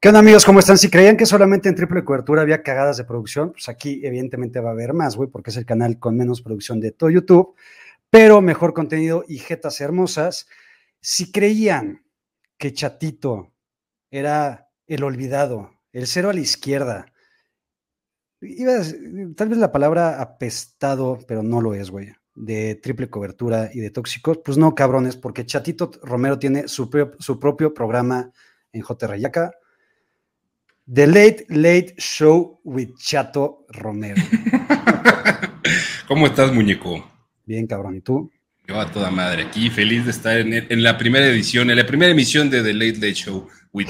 ¿Qué onda amigos? ¿Cómo están? Si creían que solamente en triple cobertura había cagadas de producción, pues aquí evidentemente va a haber más, güey, porque es el canal con menos producción de todo YouTube, pero mejor contenido y jetas hermosas. Si creían que Chatito era el olvidado, el cero a la izquierda, iba a- tal vez la palabra apestado, pero no lo es, güey, de triple cobertura y de tóxicos, pues no, cabrones, porque Chatito Romero tiene su, su propio programa en J. The Late Late Show with Chato Romero. ¿Cómo estás, muñeco? Bien, cabrón. ¿Y tú? Yo a toda madre aquí, feliz de estar en, en la primera edición, en la primera emisión de The Late Late Show with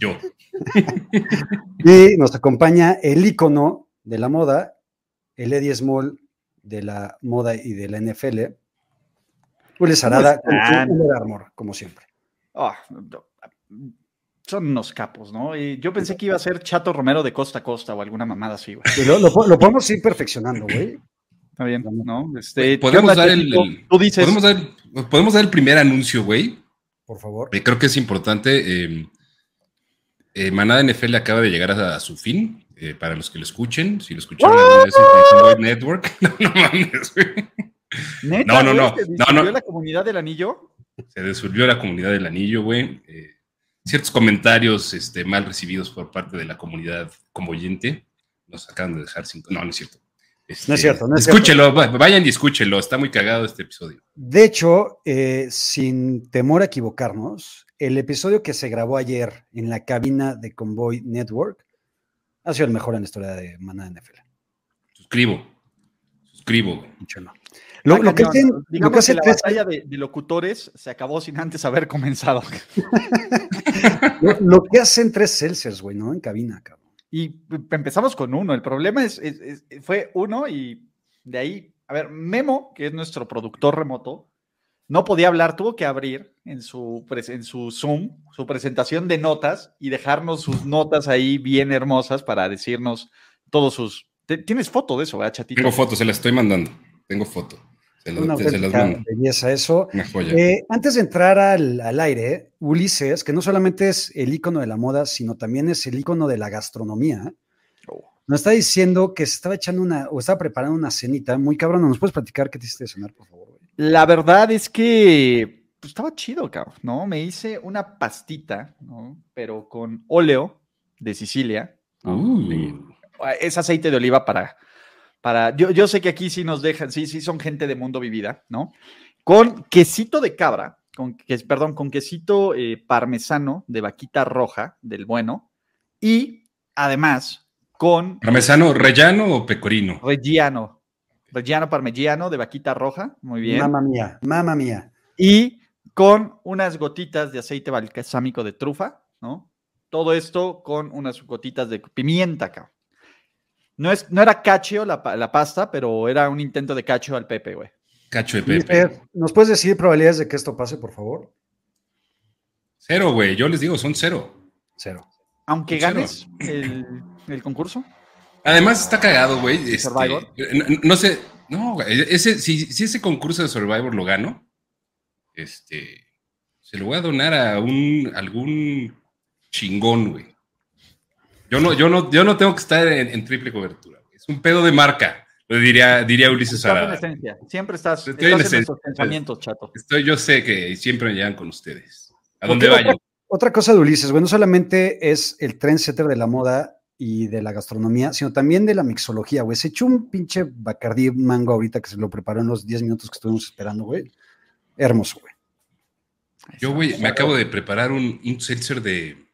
yo. Y nos acompaña el ícono de la moda, el Eddie Small de la moda y de la NFL, Uli Sarada, con su Armour, como siempre. Ah, no, son unos capos, ¿no? Y yo pensé que iba a ser Chato Romero de costa a costa o alguna mamada así, güey. Lo, lo- lo podemos ir perfeccionando, güey. Está bien, ¿no? Este, Podemos ¿qué onda, dar el, Chatito? el- Tú dices, podemos dar, podemos dar el primer anuncio, güey. Por favor. Eh, Creo que es importante. eh, eh, Manada NFL acaba de llegar a, a su fin. eh, para los que lo escuchen, si lo escucharon alguna vez en Network, no, no mames, güey. ¿neta, no, no, no, se no, distribuyó no. la comunidad del anillo? se desolvió la comunidad del anillo, güey. Eh, ciertos comentarios este, mal recibidos por parte de la comunidad convoyente nos acaban de dejar sin... No, no es cierto. Este, No es cierto, no es escúchelo, va- vayan y escúchenlo, está muy cagado este episodio. De hecho, eh, sin temor a equivocarnos, el episodio que se grabó ayer en la cabina de Convoy Network ha sido el mejor en la historia de Manada NFL. Suscribo, suscribo. güey. Lo, lo que hacen, lo que, la tres- batalla de, de locutores se acabó sin antes haber comenzado. lo- lo que hacen tres Celsius, güey, ¿no? En cabina, cabrón. Y p- empezamos con uno. El problema es, es- es- fue uno y de ahí, a ver, Memo, que es nuestro productor remoto, no podía hablar, tuvo que abrir en su, en su Zoom su presentación de notas y dejarnos sus notas ahí bien hermosas para decirnos todos sus... Tienes foto de eso, ¿verdad, chatito? Tengo fotos, se las estoy mandando. Tengo foto. Una se- se las auténtica mando. belleza eso. Una joya. Eh, antes de entrar al, al aire, Ulises, que no solamente es el icono de la moda, sino también es el icono de la gastronomía, Oh. nos está diciendo que se estaba echando una, o estaba preparando una cenita muy cabrón. ¿Nos puedes platicar qué te hiciste de cenar, por favor? La verdad es que pues, estaba chido, cabrón, ¿no? Me hice una pastita, ¿no? Pero con óleo de Sicilia. Uh. Es aceite de oliva para... para yo, yo sé que aquí sí nos dejan, sí, sí son gente de mundo vivida, ¿no? Con quesito de cabra, con, que, perdón, con quesito eh, parmesano de vaquita roja, del bueno, y además con ¿Parmesano rellano o pecorino? reggiano, reggiano parmigiano de vaquita roja, muy bien. Mamma mía, mamma mía. y con unas gotitas de aceite balsámico de trufa, ¿no? Todo esto con unas gotitas de pimienta, cabrón. No, es, no era cacio la, la pasta, pero era un intento de cacio al pepe, güey. Cacho de pepe. Ulises, ¿Nos puedes decir probabilidades de que esto pase, por favor? Cero, güey. Yo les digo, son cero. Cero. Aunque Cero. ganes el, el concurso. Además está cagado, güey. este, Survivor. No, no sé, no, güey. Ese, si, si ese concurso de Survivor lo gano, este, se lo voy a donar a un algún chingón, güey. Yo no, yo no, yo no tengo que estar en, en triple cobertura. güey. Es un pedo de marca, lo diría, diría Ulises Estás en Arada. esencia. Siempre estás, Estoy en estás en esencia. nuestros pensamientos, chato. Estoy, yo sé que siempre me llegan con ustedes. A otra- vayan. Otra cosa de Ulises, güey, no solamente es el trendsetter de la moda y de la gastronomía, sino también de la mixología, güey. Se echó un pinche Bacardí mango ahorita que se lo preparó en los 10 minutos que estuvimos esperando, güey. Hermoso, güey. Yo, güey, me acabo de preparar un, un seltzer de,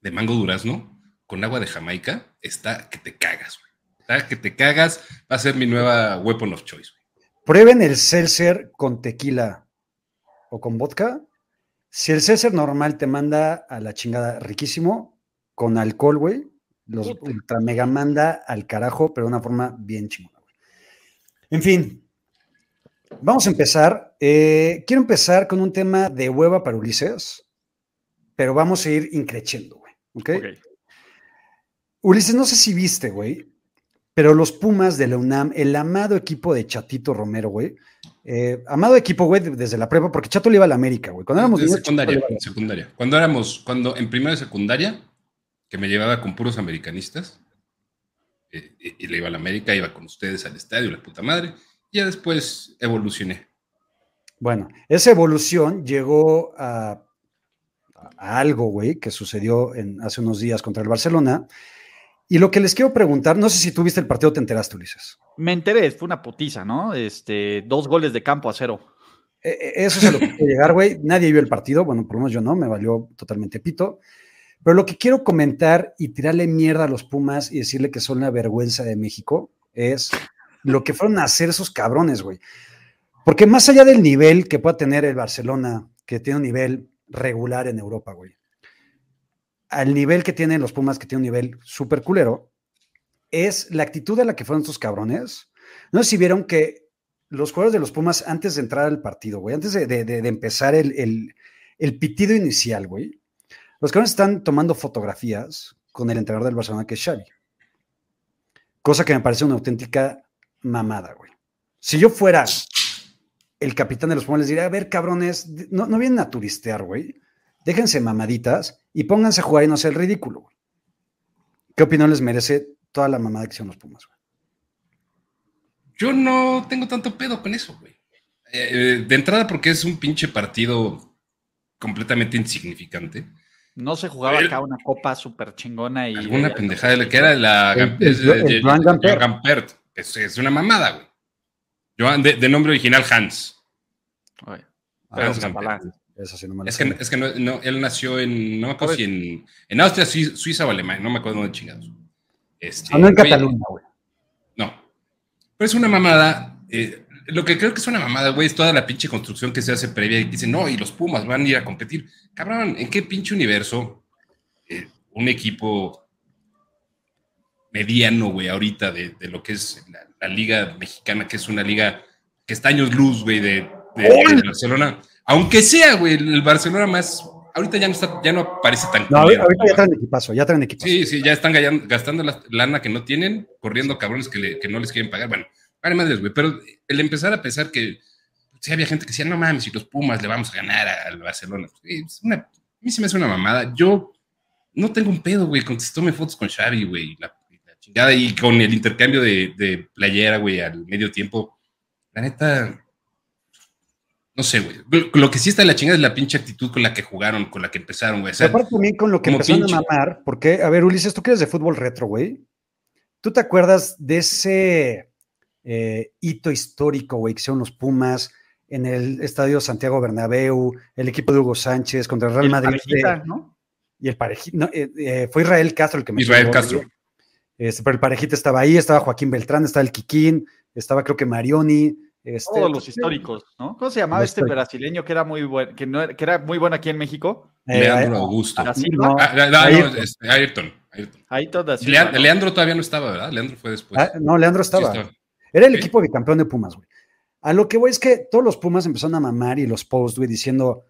de mango durazno con agua de Jamaica. Está que te cagas, güey. Está que te cagas. Va a ser mi nueva weapon of choice, güey. Prueben el seltzer con tequila o con vodka. Si el seltzer normal te manda a la chingada riquísimo, con alcohol, güey, los Puta. ultra mega manda al carajo, pero de una forma bien chingona, güey. En fin, vamos a empezar. Eh, quiero empezar con un tema de hueva para Ulises, pero vamos a ir increciendo, güey. ¿ok? Ok. Ulises, no sé si viste, güey, pero los Pumas de la UNAM, el amado equipo de Chatito Romero, güey. eh, amado equipo, güey, de- desde la prepa, porque Chato le iba a la América, güey. Cuando éramos niños, secundaria, en secundaria. Cuando éramos, cuando en primero de secundaria, que me llevaba con puros americanistas. Eh, y le iba a la América, iba con ustedes al estadio, la puta madre. Y ya después evolucioné. Bueno, esa evolución llegó a, a algo, güey, que sucedió en, hace unos días contra el Barcelona. Y lo que les quiero preguntar, no sé si tuviste el partido, te enteraste, Ulises. Me enteré, fue una putiza, ¿no? Este, dos goles de campo a cero. E, e, eso es a lo que quiero llegar, güey. Nadie vio el partido, bueno, por lo menos yo no, me valió totalmente pito. Pero lo que quiero comentar y tirarle mierda a los Pumas y decirle que son la vergüenza de México es lo que fueron a hacer esos cabrones, güey. Porque más allá del nivel que pueda tener el Barcelona, que tiene un nivel regular en Europa, güey, al nivel que tienen los Pumas, que tiene un nivel súper culero, es la actitud de la que fueron estos cabrones. No sé si vieron que los jugadores de los Pumas, antes de entrar al partido, güey, antes de, empezar el, el, pitido inicial, güey, los cabrones están tomando fotografías con el entrenador del Barcelona, que es Xavi. Cosa que me parece una auténtica mamada, güey. Si yo fuera el capitán de los Pumas, les diría, a ver, cabrones, no, no vienen a turistear, güey déjense mamaditas y pónganse a jugar y no sea el ridículo. Güey. ¿Qué opinión les merece toda la mamada que son los Pumas? Güey? Yo no tengo tanto pedo con eso, güey. Eh, de entrada porque es un pinche partido completamente insignificante. No se jugaba acá una copa súper chingona y... Alguna pendejada de que era la... El, Gampert. Es, una mamada, güey. Yo, de, nombre original Hans. Hans Gampert es, que, es que no, él nació en, no me acuerdo si en, en Austria, Suiza o Alemania, no me acuerdo dónde chingados. Este, ah, no en Cataluña, güey. No. Pero es una mamada. Eh, lo que creo que es una mamada, güey, es toda la pinche construcción que se hace previa y dicen, no, y los Pumas van a ir a competir. Cabrón, ¿en qué pinche universo eh, un equipo mediano, güey, ahorita de, de, lo que es la, liga mexicana, que es una liga que está años luz, güey, de, de Barcelona? Aunque sea, güey, el Barcelona más. Ahorita ya no está, ya no aparece tan. No, ahorita ya traen equipazo, ya traen equipazo. Sí, sí, ya están gastando la lana que no tienen, corriendo cabrones que, no les quieren pagar. Bueno, vale madres, güey. Pero el empezar a pensar que sí había gente que decía, no mames, si los Pumas le vamos a ganar al Barcelona. Una, a mí se me hace una mamada. Yo no tengo un pedo, güey, con que fotos con Xavi, güey, la, chingada, y con el intercambio de, de playera, güey, al medio tiempo. La neta, no sé, güey. Lo que sí está en la chingada es la pinche actitud con la que jugaron, con la que empezaron, güey. aparte también con lo que empezaron a mamar, porque, a ver, Ulises, tú que eres de fútbol retro, güey. ¿Tú te acuerdas de ese eh, hito histórico, güey, que hicieron los Pumas en el Estadio Santiago Bernabéu, el equipo de Hugo Sánchez contra el Real Madrid? ¿no? Y el parejita, eh, eh, fue Israel Castro el que me Israel Castro. Este, pero el parejita estaba ahí, estaba Joaquín Beltrán, estaba el Kikín, estaba creo que Marioni, este, Todos los históricos, ¿no? ¿Cómo se llamaba este brasileño que era muy bueno, que, no, que era muy bueno aquí en México? Eh, Leandro Augusto. Ah, no, este, Ayrton. Leandro todavía no estaba, ¿verdad? Leandro fue después. Ah, no, Leandro estaba. Era el equipo de campeón de Pumas, güey. A lo que voy es que todos los Pumas empezaron a mamar y los posts, güey, diciendo,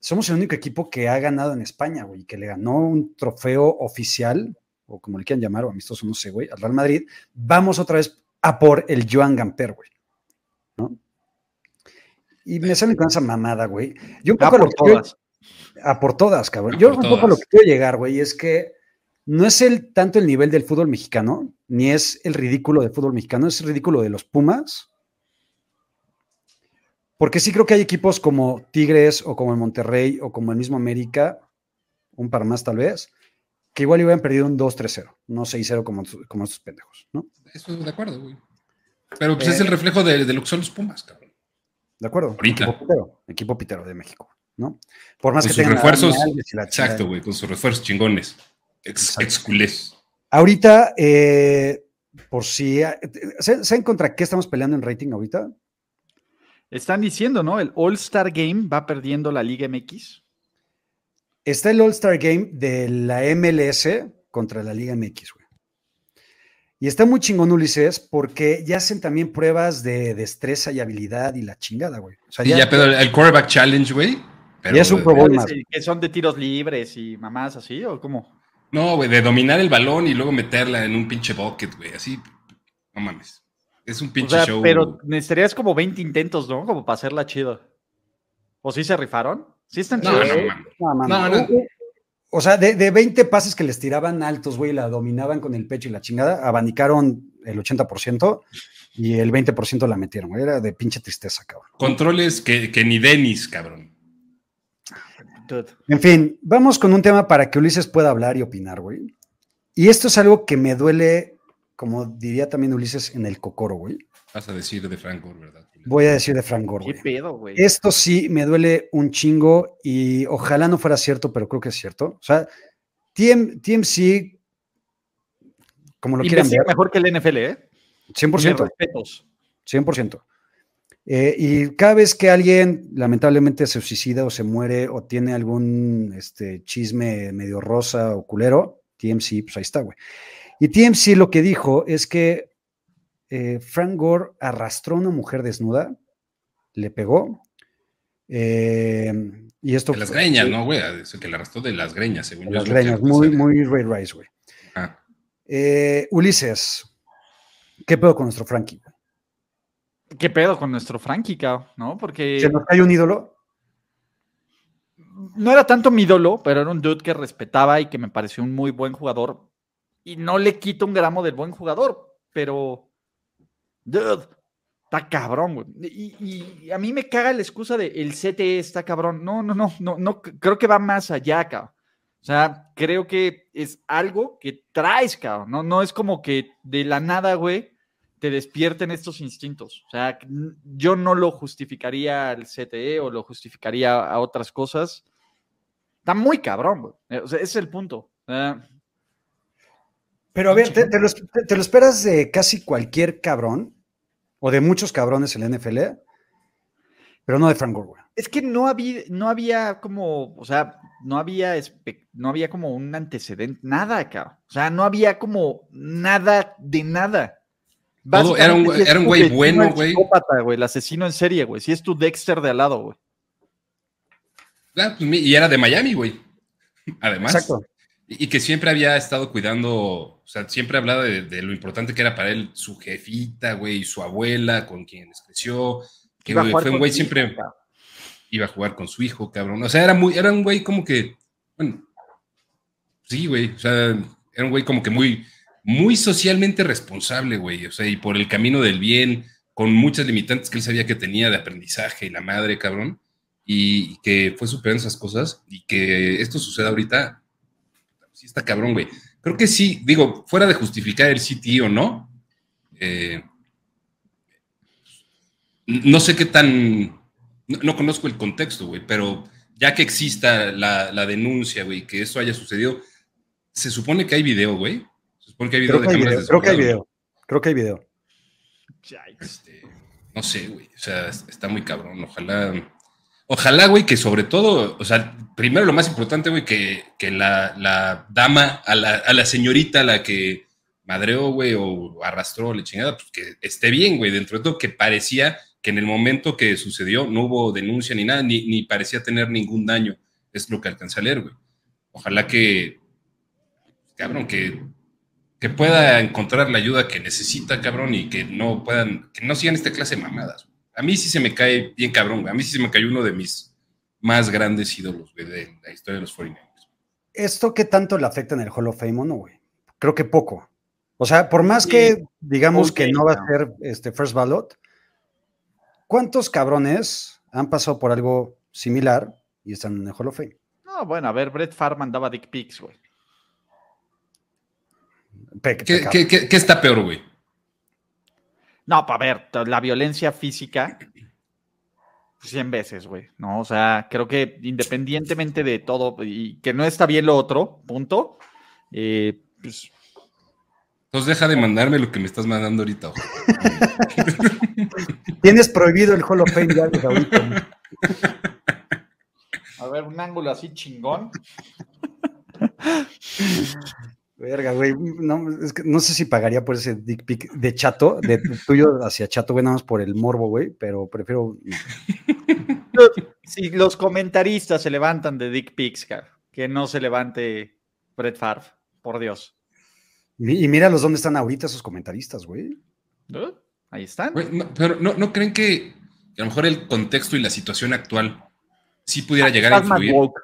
somos el único equipo que ha ganado en España, güey, que le ganó un trofeo oficial, o como le quieran llamar, o amistoso, no sé, güey, al Real Madrid. Vamos otra vez a por el Joan Gamper, güey. ¿No? Y me salen con esa mamada, güey. Yo un poco a por todas. a por todas, cabrón. Yo un poco lo que quiero llegar, güey, es que no es el tanto el nivel del fútbol mexicano, ni es el ridículo del fútbol mexicano, es el ridículo de los Pumas. Porque sí creo que hay equipos como Tigres o como el Monterrey o como el mismo América, un par más tal vez, que igual hubieran perdido un 2-3-0, no 6-0 como, como estos pendejos, ¿no? Eso de acuerdo, güey. Pero pues es el reflejo de, lo que son los Pumas, cabrón. De acuerdo. Equipo pitero, equipo pitero de México, ¿no? Por más que sus refuerzos. exacto, güey, con sus refuerzos chingones. Ex, Ahorita, eh, por si. ¿Saben contra qué estamos peleando en rating ahorita? Están diciendo, ¿no? El All-Star Game va perdiendo la Liga MX. Está el All-Star Game de la MLS contra la Liga MX, güey. Y está muy chingón, Ulises, porque ya hacen también pruebas de destreza y habilidad y la chingada, güey. O ya, pero el quarterback challenge, güey. Y es un problema. ¿Que son de tiros libres y mamás así o cómo? No, güey, de dominar el balón y luego meterla en un pinche bucket, güey. Así, no mames. Es un pinche o sea, show. Pero necesitarías como 20 intentos, ¿no? Como para hacerla chido. ¿O sí se rifaron? ¿Sí están chidos? No, no, no, no, no, O sea, de, de 20 pases que les tiraban altos, güey, la dominaban con el pecho y la chingada, abanicaron el 80% y el 20% la metieron, güey. Era de pinche tristeza, cabrón. Controles que, que ni Denis, cabrón. En fin, vamos con un tema para que Ulises pueda hablar y opinar, güey. Y esto es algo que me duele, como diría también Ulises, en el cocoro, güey. Vas a decir de Frank Gore, ¿verdad? Voy a decir de Frank Gore, ¿Qué pedo, güey? Esto sí me duele un chingo y ojalá no fuera cierto, pero creo que es cierto. O sea, TM, TMC, como lo quieran Investiga ver, mejor que el NFL, ¿eh? 100%. Mis respetos. 100%. Eh, y cada vez que alguien lamentablemente se suicida o se muere o tiene algún este, chisme medio rosa o culero, TMC, pues ahí está, güey. Y TMC lo que dijo es que eh, Frank Gore arrastró a una mujer desnuda, le pegó, eh, y esto De las fue- greñas, ¿no, güey? Eso Que le arrastró de las greñas, según de yo. las greñas, muy, muy Ray Rice, güey. Ah, Eh, Ulises, ¿qué pedo con nuestro Frankie? ¿Qué pedo con nuestro Frankie, cabrón? ¿No? Porque ¿Se nos cae un ídolo? no era tanto mi ídolo, pero era un dude que respetaba y que me pareció un muy buen jugador. Y no le quito un gramo del buen jugador, pero. Dude, está cabrón, güey. Y, a mí me caga la excusa de el CTE está cabrón. No, no, no, no, no, creo que va más allá, cabrón. O sea, creo que es algo que traes, cabrón. No, no es como que de la nada, güey, te despierten estos instintos. O sea, yo no lo justificaría al CTE o lo justificaría a otras cosas. Está muy cabrón, güey. O sea, ese es el punto. Pero a ver, ¿te, te lo, te- te lo esperas de casi cualquier cabrón? O de muchos cabrones en la NFL, pero no de Frank Gore, es que no había, no había como, o sea, no había, no había como un antecedente, nada, cabrón. O sea, no había como nada de nada. Todo era un era un güey bueno, güey. el asesino en serie, güey. Si es tu Dexter de al lado, güey. Ah, pues, y era de Miami, güey. Además. Exacto. Y y que siempre había estado cuidando, sea, siempre hablaba de, de lo importante que era para él su jefita, güey, y su abuela con quienes creció. Que güey, fue un güey siempre iba a jugar con su hijo, cabrón. O sea, era muy, era un güey como que, bueno, sí, güey. O sea, era un güey como que muy, muy socialmente responsable, güey. O sea, y por el camino del bien, con muchas limitantes que él sabía que tenía de aprendizaje y la madre, cabrón. Y que fue superando esas cosas y que esto suceda ahorita, sí está cabrón, güey. Creo que sí, digo, fuera de justificar el CTI o no, eh, no sé qué tan, no, no conozco el contexto, güey, pero ya que exista la, la denuncia, güey, que eso haya sucedido, se supone que hay video, güey. Se supone que hay video Creo de que hay cámaras video. de Creo que hay video. Creo que hay video. este, no sé, güey. O sea, es- está muy cabrón. Ojalá. Ojalá, güey, que sobre todo, o sea, primero lo más importante, güey, que, que la, la dama, a la, a la señorita a la que madreó, güey, o arrastró la chingada, pues que esté bien, güey, dentro de todo que parecía que en el momento que sucedió no hubo denuncia ni nada, ni, ni parecía tener ningún daño. Es lo que alcancé a leer, güey. Ojalá que, cabrón, que que pueda encontrar la ayuda que necesita, cabrón, y que no puedan, que no sigan esta clase de mamadas. A mí sí se me cae bien cabrón, güey. A mí sí se me cayó uno de mis más grandes ídolos, güey, de la historia de los 49ers. ¿Esto qué tanto le afecta en el Hall of Fame o no, güey? Creo que poco. O sea, por más Sí. que digamos que no va a ser este first ballot, ¿cuántos cabrones han pasado por algo similar y están en el Hall of Fame? No, bueno, a ver, Brett Favre mandaba dick pics, güey. Pe- ¿Qué, pecado. qué- qué- qué está peor, güey? No, para ver, la violencia física, 100 veces, güey, ¿no? O sea, creo que independientemente de todo y que no está bien lo otro, punto, eh, pues, Entonces deja de mandarme lo que me estás mandando ahorita, ojo. Tienes prohibido el Hall of Fame ya desde ahorita. güey. a ver, un ángulo así chingón. Verga, güey. No, es que no sé si pagaría por ese dick pic de chato, de tuyo hacia chato, güey, nada más por el morbo, güey, pero prefiero. Si los comentaristas se levantan de dick pics, cara, que no se levante Brett Favre, por Dios. Y míralos dónde están ahorita esos comentaristas, güey. ¿Eh? Ahí están. Güey, no, pero no, ¿no creen que, a lo mejor el contexto y la situación actual sí pudiera llegar a Estás más influir? woke.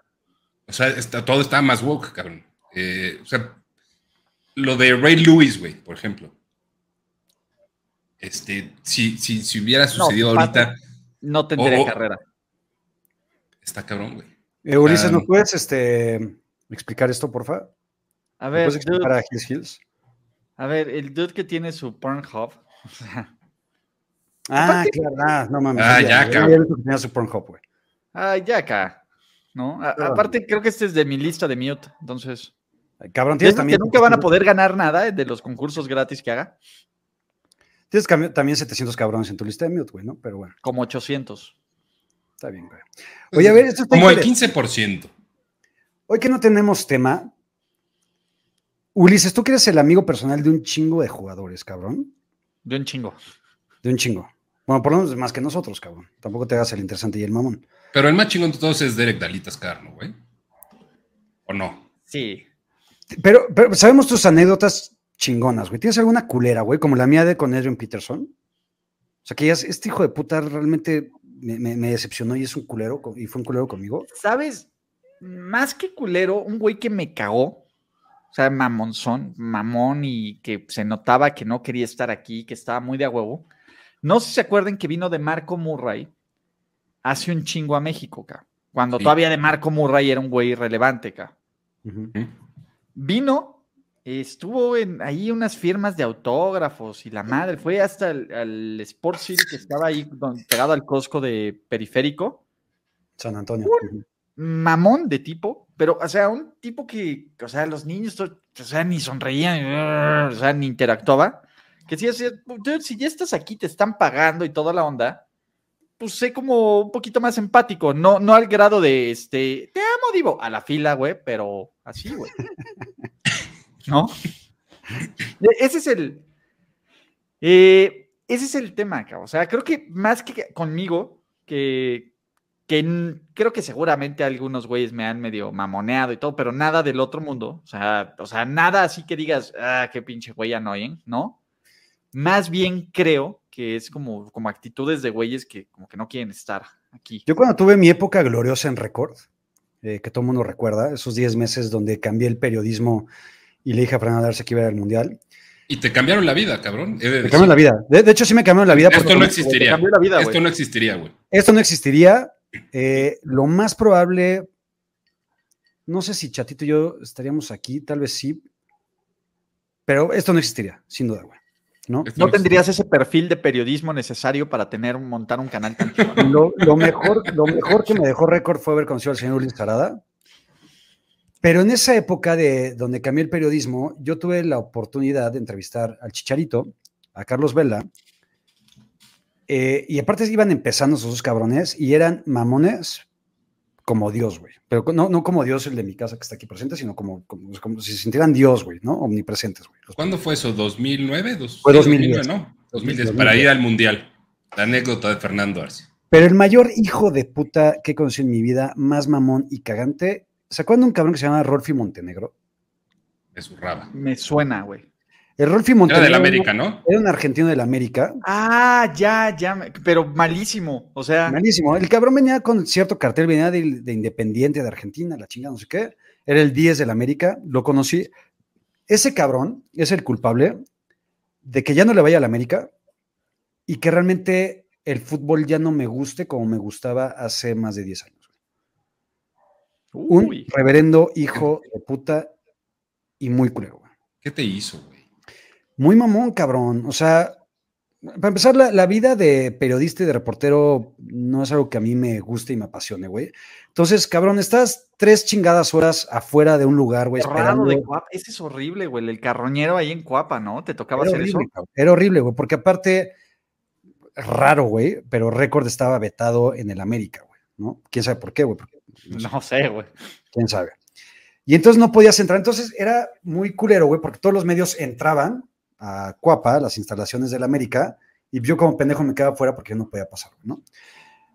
O sea, está, todo está más woke, cabrón. Eh, o sea, lo de Ray Lewis, güey, por ejemplo. Este, si, si, si hubiera sucedido No, ahorita, No tendría Oh, oh. carrera. está cabrón, güey. Eh, Ulises, Ah. ¿no puedes este, explicar esto, porfa? A ¿Me ver, ¿Puedes explicar dude, a Hills Hills? a ver, el dude que tiene su Pornhub. Ah, claro, ah, no mames. Ah, ya, cabrón. que tenía su Pornhub, güey. Ay, ya acá. ¿No? A- Perdón. aparte, creo que este es de mi lista de mute. Entonces, Cabrón, ¿tienes también. que nunca van a poder ganar nada de los concursos gratis que haga. Tienes también 700 cabrones en tu lista de mute, güey, ¿no? Pero bueno, Como 800. está bien, güey. Oye, a ver, esto está Como el interesante. 15%. Hoy que no tenemos tema, Ulises, tú que eres el amigo personal de un chingo de jugadores, cabrón. De un chingo. De un chingo. Bueno, por lo menos más que nosotros, cabrón. Tampoco te hagas el interesante y el mamón. Pero el más chingón de todos es Derek Dalitas Carno, güey. ¿O no? Sí. Pero, pero sabemos tus anécdotas chingonas, güey. ¿Tienes alguna culera, güey? Como la mía de con Adrian Peterson. O sea, que ya es- este hijo de puta realmente me, me- me decepcionó y es un culero y fue un culero conmigo. ¿Sabes? Más que culero, un güey que me cagó. O sea, mamonzón, mamón y que se notaba que no quería estar aquí, que estaba muy de a huevo. No sé si se acuerdan que vino de Marco Murray hace un chingo a México, ca. Cuando Sí. todavía de Marco Murray era un güey relevante, ca. Ujú. Vino, estuvo en ahí unas firmas de autógrafos y la madre, fue hasta el, al Sport City que estaba ahí don- pegado al Costco de Periférico. San Antonio. Ujú. mamón de tipo, pero, o sea, un tipo que, o sea, los niños, o sea, ni sonreían, o sea, ni interactuaba. Que dude, si ya estás aquí, te están pagando y toda la onda, pues sé como un poquito más empático, no, no al grado de, este, te amo, Divo, a la fila, güey, pero así, güey. ¿No? E- Ese es el, eh, ese es el tema, cabrón. O sea, creo que más que conmigo, que, que creo que seguramente algunos güeyes me han medio mamoneado y todo, pero nada del otro mundo. O sea, o sea nada así que digas, ah, qué pinche güey annoying, ¿no? Más bien creo que es como, como actitudes de güeyes que como que no quieren estar aquí. Yo cuando tuve mi época gloriosa en Record, eh, que todo el mundo recuerda, esos 10 meses donde cambié el periodismo y le dije a Fernando Arce que iba al Mundial. Y te cambiaron la vida, cabrón. He de Me cambió la vida. De, de hecho, sí me cambió la vida. Esto no existiría. la vida, Esto no existiría, güey. Esto no existiría. Eh, lo más probable, no sé si Chatito y yo estaríamos aquí, tal vez sí, pero esto no existiría, sin duda, güey. ¿No? No tendrías ese perfil de periodismo necesario para tener montar un canal tan. Lo, lo mejor, lo mejor que me dejó récord fue haber conocido al señor Ulises Arada. Pero en esa época de donde cambié el periodismo, yo tuve la oportunidad de entrevistar al Chicharito, a Carlos Vela, eh, y aparte iban empezando esos dos cabrones y eran mamones como Dios, güey. Pero no, no como Dios el de mi casa que está aquí presente, sino como, como, como si se sintieran Dios, güey, ¿no? Omnipresentes, güey. ¿Cuándo fue eso? ¿2009? Dos- Fue sí, 2010. 2009, ¿no? 2010, 2010. para ir al Mundial. La anécdota de Fernando Arce. Pero el mayor hijo de puta que he conocido en mi vida, más mamón y cagante, ¿se acuerdan de un cabrón que se llama Rolfi Montenegro? De su raba. Me suena, güey. El Rolfi Era Montenegro del América, ¿no? era un argentino del América. Ah, ya, ya, pero malísimo. O sea, Malísimo. El cabrón venía con cierto cartel, venía de, de Independiente de Argentina, la chinga, no sé qué. Era el 10 del América, lo conocí. Ese cabrón es el culpable de que ya no le vaya al América y que realmente el fútbol ya no me guste como me gustaba hace más de 10 años. Un uy, reverendo hijo de puta y muy culero. güey. ¿Qué te hizo? Muy mamón, cabrón. O sea, para empezar, la, la vida de periodista y de reportero no es algo que a mí me guste y me apasione, güey. Entonces, cabrón, estás tres chingadas horas afuera de un lugar, güey, esperando. de Cuapa. Ese es horrible, güey. El carroñero ahí en Cuapa, ¿no? Te tocaba Era hacer eso. cabrón. Era horrible, güey, porque aparte, raro, güey, pero récord estaba vetado en el América, güey, ¿no? ¿Quién sabe por qué, güey? Porque, no sé, No sé, güey. quién sabe. Y entonces no podías entrar. Entonces era muy culero, güey, porque todos los medios entraban a Cuapa, las instalaciones del América, y yo como pendejo me quedaba fuera porque yo no podía pasar, ¿no?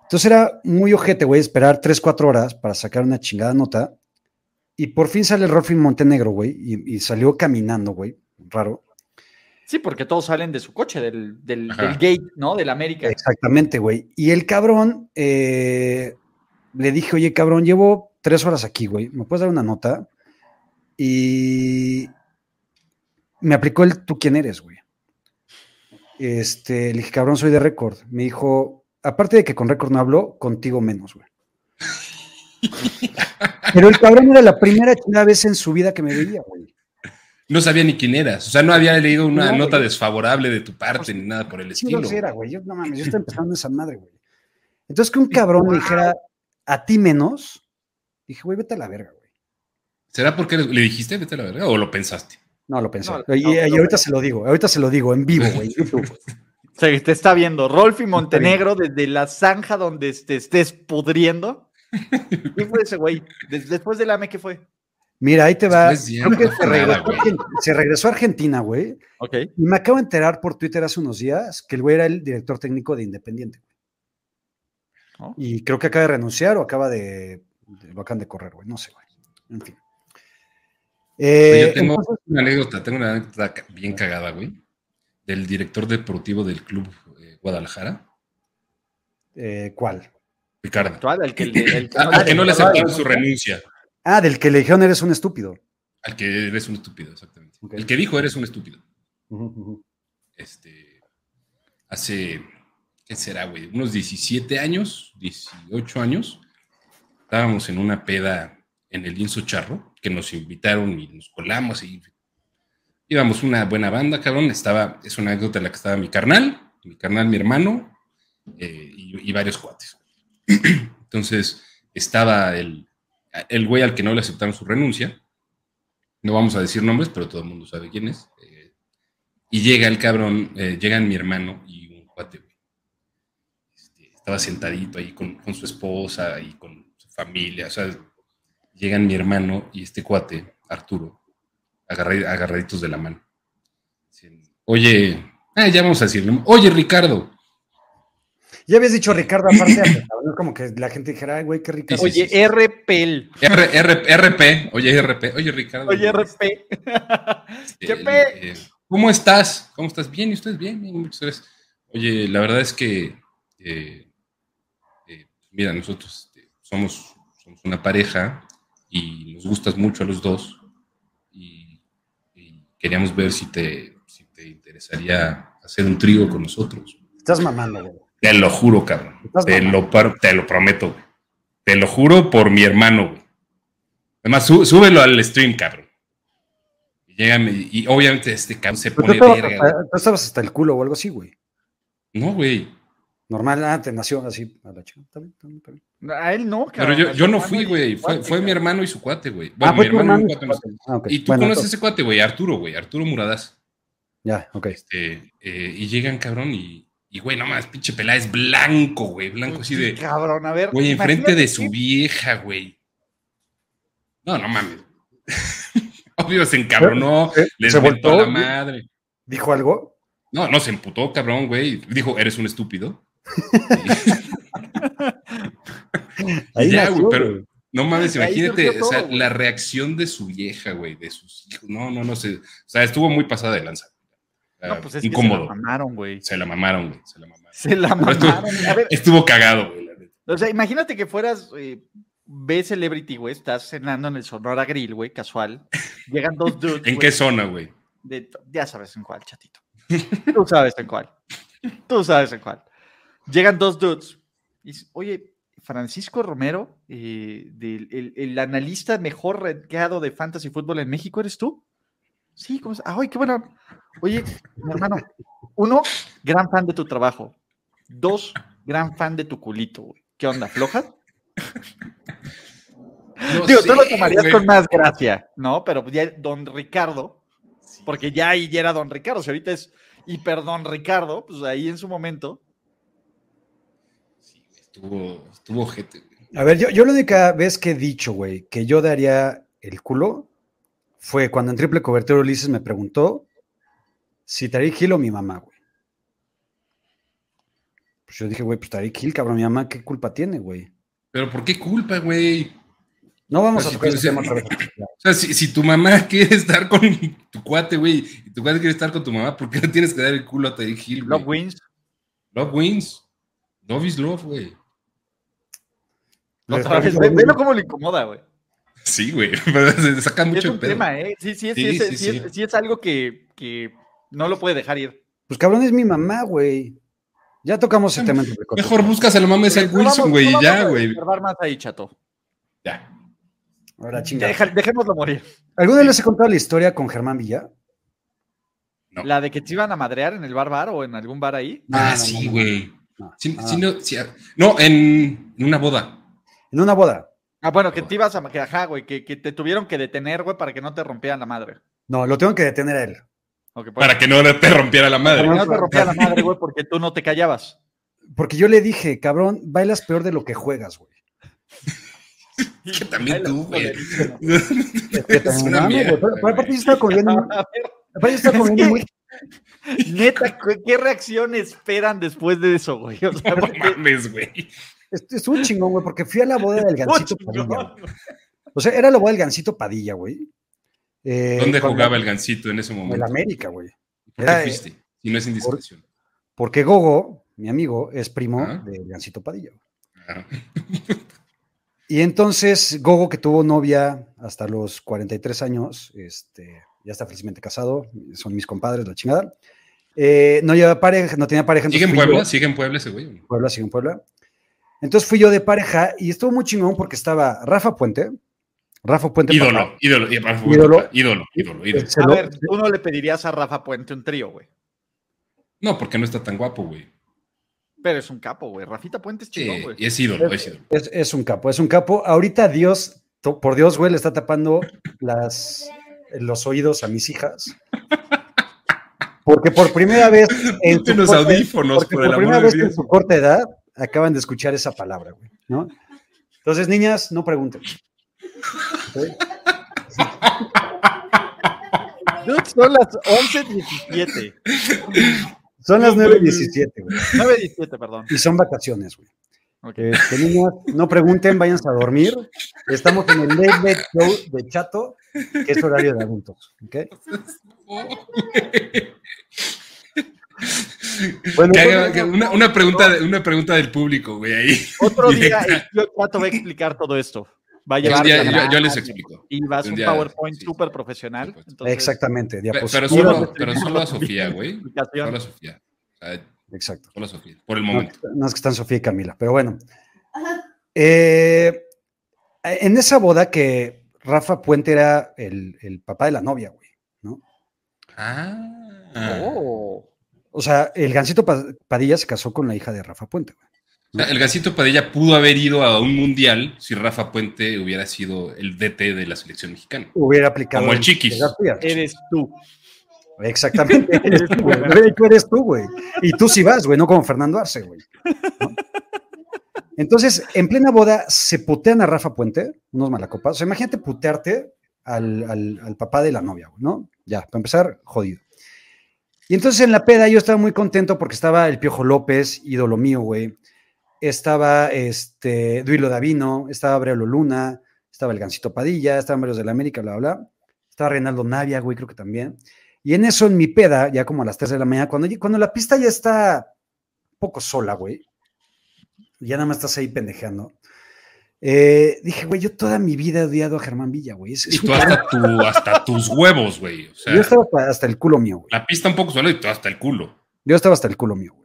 Entonces era muy ojete, güey, esperar 3, 4 horas para sacar una chingada nota. Y por fin sale el Rolfing Montenegro, güey, y, y salió caminando, güey, raro. Sí, porque todos salen de su coche, del, del, del gate, ¿no? Del América. Exactamente, güey. Y el cabrón, eh, le dije, oye, cabrón, llevo tres horas aquí, güey. ¿Me puedes dar una nota? Y me aplicó el tú quién eres, güey. Este, le dije, cabrón, soy de récord. Me dijo, aparte de que con récord no hablo, contigo menos, güey. Pero el cabrón era la primera vez en su vida que me veía, güey. No sabía ni quién eras. O sea, no había leído una nota desfavorable de tu parte ni nada por el estilo. No era, güey. Yo, no mames, yo estoy empezando esa madre, güey. Entonces, que un cabrón me dijera a ti menos, dije, güey, vete a la verga, güey. ¿Será porque le dijiste vete a la verga o lo pensaste? No, lo pensé. y, ahorita se lo digo, ahorita se lo digo en vivo, güey. Se te está viendo Rolfi Montenegro desde la zanja donde te estés pudriendo. ¿Qué fue ese güey? Después del AME, ¿qué fue? Mira, ahí te va. Creo que se regresó, a Argentina, güey. Ok. Y me acabo de enterar por Twitter hace unos días que el güey era el director técnico de Independiente. Oh. Y creo que acaba de renunciar o acaba de. Lo acaban de correr, güey. No sé, güey. En fin. Eh, yo tengo una anécdota, tengo una anécdota bien cagada, güey, del director deportivo del club eh, Guadalajara. Eh, ¿Cuál? Ricardo. el que, al que no le aceptaron su renuncia. Ah, del que le dijeron eres un estúpido. Al que eres un estúpido, exactamente. El que dijo eres un estúpido. Este, hace, ¿qué será, güey? Unos 17 años, 18 años, estábamos en una peda en el Inso Charro que nos invitaron y nos colamos y íbamos una buena banda, cabrón. Estaba, es una anécdota en la que estaba mi carnal, mi carnal, mi hermano eh, y, varios cuates. Entonces estaba el, el güey al que no le aceptaron su renuncia. No vamos a decir nombres, pero todo el mundo sabe quién es. Eh, y llega el cabrón, eh, llegan mi hermano y un cuate, güey. Este, estaba sentadito ahí con, con, su esposa y con su familia, o sea, llegan mi hermano y este cuate, Arturo, agarraditos de la mano. Oye, ah, ya vamos a decirle, oye Ricardo. Ya habías dicho Ricardo aparte, no como que la gente dijera, ay, güey, qué Ricardo. Oye, RP. RP, oye, RP, oye, Ricardo. Oye, RP. ¿Qué eh, ¿Cómo estás? ¿Cómo estás? Bien, ¿y ustedes bien? bien muchas gracias. Oye, la verdad es que, eh, eh, mira, nosotros este, somos, somos una pareja y nos gustas mucho a los dos y, queríamos ver si te, si te interesaría hacer un trío con nosotros. Estás mamando, güey. Te lo juro, cabrón. Te lo, te lo prometo, güey. Te lo juro por mi hermano, güey. Además, súbelo al stream, cabrón. Y, y obviamente este cabrón se pone verga. Tú estabas hasta el culo o algo así, güey. No, güey. Normal, ah, te nació así a la chica. A él no, cabrón. Pero yo, yo no fui, güey. Fue, fue mi hermano y su cuate, güey. Bueno, ah, mi hermano y su cuate. Ah, Y tú conoces a ese cuate, güey. Arturo, güey. Arturo Muradas. Ya, ok. Este, eh, y llegan, cabrón, y, y güey, no más, pinche pelada es blanco, güey. Blanco así de. Cabrón, a ver. Güey, enfrente de su vieja, güey. No, no mames. Obvio se encabronó, ¿Eh? les ¿Se voltó la madre. ¿Dijo algo? No, no, se emputó, cabrón, güey. Dijo, eres un estúpido. ya, güey, pero no mames, imagínate, o sea, la reacción de su vieja, güey, de sus hijos. No, no, no sé. O sea, estuvo muy pasada de lanza. No, pues es incómodo. se la mamaron, güey. Se la mamaron, güey. Se la mamaron. Se la mamaron. Estuvo, cagado, güey. O sea, imagínate que fueras eh, B Celebrity, güey. Estás cenando en el Sonora Grill, güey, casual. Llegan dos dudes. ¿En qué zona, güey? Ya sabes en cuál, chatito. Tú sabes en cuál. Tú sabes en cuál. Llegan dos dudes. Y dice, oye, Francisco Romero, eh, el, analista mejor rankeado de fantasy fútbol en México, ¿eres tú? Sí, ¿cómo estás? Ay, qué bueno. Oye, mi hermano, uno, gran fan de tu trabajo. Dos, gran fan de tu culito, güey. ¿Qué onda, floja? Digo, tú lo tomarías con más gracia, ¿no? Pero ya don Ricardo, porque ya ahí ya era don Ricardo, si ahorita es hiper don Ricardo, pues ahí en su momento Estuvo, estuvo gente, A ver, yo, yo la única vez que he dicho, güey, que yo daría el culo fue cuando en triple cobertura Ulises me preguntó si Tariq Hill o mi mamá, güey. Pues yo dije, güey, pues Tariq Hill, cabrón, mi mamá, ¿qué culpa tiene, güey? Pero ¿por qué culpa, güey? No vamos a tocar ese tema otra vez. O sea, si, si, tu mamá quiere estar con tu cuate, güey, y tu cuate quiere estar con tu mamá, ¿por qué le tienes que dar el culo a Tariq Hill, güey? Love wins. Love wins. Love is love, güey. Otra vez, velo cómo le incomoda, güey. Sí, güey. Se saca Es mucho un el pedo. tema, ¿eh? Sí, sí, sí, Sí, es, sí, sí, sí. es- sí es algo que, que no lo puede dejar ir. Pues cabrón, es mi mamá, güey. Ya tocamos el tema. Mejor buscas a la mamá de Zach Wilson, güey, y ya, güey. más ahí, chato. Ya. Ahora chinga. Deja- dejémoslo morir. ¿Alguna vez les he contado la historia con Germán Villa? No. La de que te iban a madrear en el bar bar o en algún bar ahí. Ah, no, sí, no, no. güey. No. Sí, Ah. sí, no, sí, ah, en una boda. En una boda. Ah, bueno, que te ibas a. Que, ajá, güey, que, que te tuvieron que detener, güey, para que no te rompieran la madre. No, lo tengo que detener a él. Pues, Para que no te rompiera la para que madre. no te rompieran la madre, güey, porque tú no te callabas. Porque yo le dije, cabrón, bailas peor de lo que juegas, güey. Que también tú, güey. Aparte yo estaba comiendo, aparte yo estaba comiendo muy, Neta, ¿qué- ¿qué reacción esperan después de eso, güey? O sea, No mames, güey. Est- estuvo chingón, güey, porque fui a la boda del Gancito Padilla. güey. O sea, era la boda del Gancito Padilla, güey. Eh, ¿Dónde jugaba el gancito en ese En momento? América, güey. ¿Por qué eh, fuiste? Si no es indiscreción. Porque Gogo, mi amigo, es primo Ah. del Gancito Padilla. Ah, Y entonces Gogo, que tuvo novia hasta los 43 años, este, ya está felizmente casado, son mis compadres, la chingada. Eh, no lleva pareja, no tenía pareja. ¿Sigue en Puebla? ¿Sigue en Puebla ese güey? Puebla, sigue en Puebla. Entonces fui yo de pareja y estuvo muy chingón porque estaba Rafa Puente, Rafa Puente. Ídolo, papá. ídolo, ídolo, Ídolo. ídolo, ídolo, ídolo. Se A ver, tú no le pedirías a Rafa Puente un trío, güey. No, porque no está tan guapo, güey. Pero es un capo, güey. Rafita Puente es chingón, güey. y es ídolo, es ídolo. Es, es un capo, es un capo. Ahorita Dios, to- por Dios, güey, le está tapando las, los oídos a mis hijas. Porque por primera vez en corta- audífonos, por por el primera amor de vez en su corta edad acaban de escuchar esa palabra, güey, ¿no? Entonces, niñas, no pregunten. Son las 11.17. Son las No 9.17, güey. 9.17, perdón. Y son vacaciones, güey. Ok. Este, niñas, no pregunten, váyanse a dormir. Estamos en el Late Late Show de Chato, que es horario de adultos. ¿ok? Bueno, haga- una, una pregunta, de- una pregunta del público, güey, ahí. Otro día Directa. el tío Chato va a explicar todo esto. Va a llevar. día yo, yo les explico. Y va a ser Un un día, PowerPoint súper sí, profesional. entonces, Exactamente, Pe- Pero solo, pero solo a Sofía, güey. Solo a Sofía. Exacto. solo a Sofía, por el No, momento. no es que están Sofía y Camila, pero bueno. Eh, en esa boda que Rafa Puente era el, el papá de la novia, güey, ¿no? Ah. Oh. O sea, el Gancito Pa- Padilla se casó con la hija de Rafa Puente, güey. O sea, el Gancito Padilla pudo haber ido a un mundial si Rafa Puente hubiera sido el DT de la selección mexicana. Hubiera aplicado. Como el Chiquis. Eres tú. Exactamente. Eres tú, güey. Tú eres tú, güey. Y tú sí vas, güey, no como Fernando Arce, güey. ¿No? Entonces, en plena boda, se putean a Rafa Puente, unos malacopas. O sea, imagínate putearte al, al- al papá de la novia, güey, ¿no? Ya, para empezar, jodido. Y entonces en la peda yo estaba muy contento porque estaba el Piojo López, ídolo mío, güey. Estaba este Duilo Davino, estaba Abrelo Luna, estaba el Gancito Padilla, estaban varios de la América, bla, bla, bla. Estaba Reinaldo Navia, güey, creo que también. Y en eso, en mi peda, ya como a las 3 de la mañana, cuando, cuando la pista ya está un poco sola, güey, ya nada más estás ahí pendejeando. Eh, dije, güey, yo toda mi vida he odiado a Germán Villa, güey. Es- Y tú hasta, tu, hasta tus huevos, güey. O sea, Yo estaba hasta el culo mío, güey. la pista un poco sola y tú hasta el culo. Yo estaba hasta el culo mío, güey.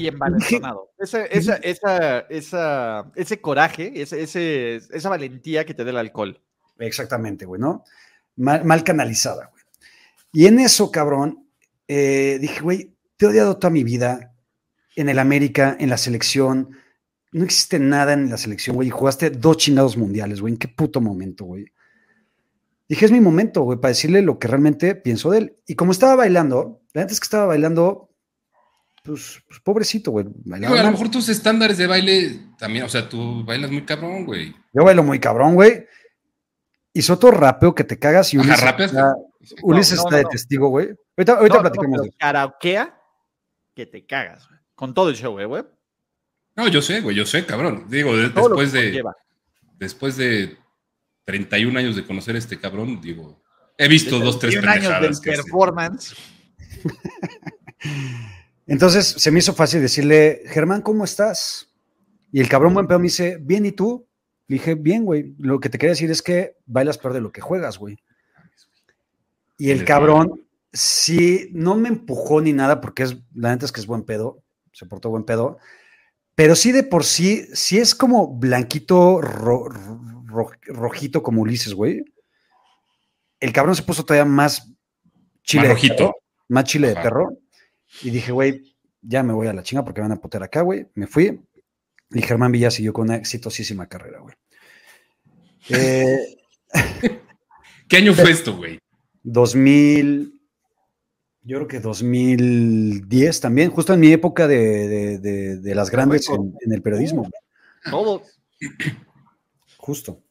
Y envalentonado. Esa, esa, esa, esa, ese coraje, ese, ese, esa valentía que te da el alcohol. Exactamente, güey, ¿no? Mal, mal canalizada, güey. Y en eso, cabrón, eh, dije, güey, te he odiado toda mi vida en el América, en la selección. No existe nada en la selección, güey. Y jugaste dos chingados mundiales, güey. ¿En qué puto momento, güey? Dije, es mi momento, güey, para decirle lo que realmente pienso de él. Y como estaba bailando, la neta es que estaba bailando, pues, pues, pobrecito, güey. bailaba a lo mal. mejor tus estándares de baile también, o sea, tú bailas muy cabrón, güey. Yo bailo muy cabrón, güey. Hizo otro rapeo que te cagas y Ulises, rapeas. está, Ulises No, no, está de no. testigo, güey. Ahorita, ahorita platicamos de. Karaokea que te cagas, güey. Con todo el show, güey, güey. No, yo sé, güey, yo sé, cabrón. Digo, de- después de, después de 31 años de conocer a este cabrón, digo, he visto dos, tres 31 años del pendejadas performance. Entonces se me hizo fácil decirle, Germán, ¿cómo estás? Y el cabrón buen pedo me dice, bien, ¿y tú? Le dije, bien, güey. Lo que te quería decir es que bailas peor de lo que juegas, güey. Y el cabrón, sí, no me empujó ni nada, porque es, la neta es que es buen pedo, se portó buen pedo. Pero sí de por sí, sí es como blanquito, ro- ro- rojito como Ulises, güey. El cabrón se puso todavía más chile Más de rojito. perro, más chile de perro. Y dije, güey, ya me voy a la chinga porque me van a putear acá, güey. Me fui. Y Germán Villa siguió con una exitosísima carrera, güey. Eh, ¿Qué año fue esto, güey? 2000, yo creo que 2010 también, justo en mi época de, de- de- de las grandes en, en el periodismo, güey, Todo. justo.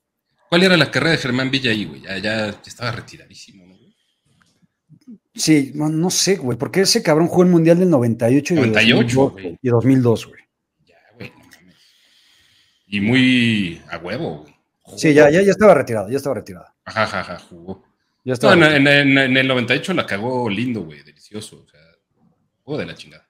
¿Cuál era la carrera de Germán Villa ahí, güey? Ya, ya estaba retiradísimo, ¿no? Sí, no, no sé, güey, porque ese cabrón jugó el Mundial del 98 y, 98, 2002, güey. y 2002, güey. Ya, güey, no mames. Y muy a huevo, güey. Sí, ya, ya, ya estaba retirado, ya estaba retirado. Ajá, ajá, ajá, jugó. Ya No, estaba en, en- en- el 98 la cagó lindo, güey, delicioso. O sea, jugó de la chingada.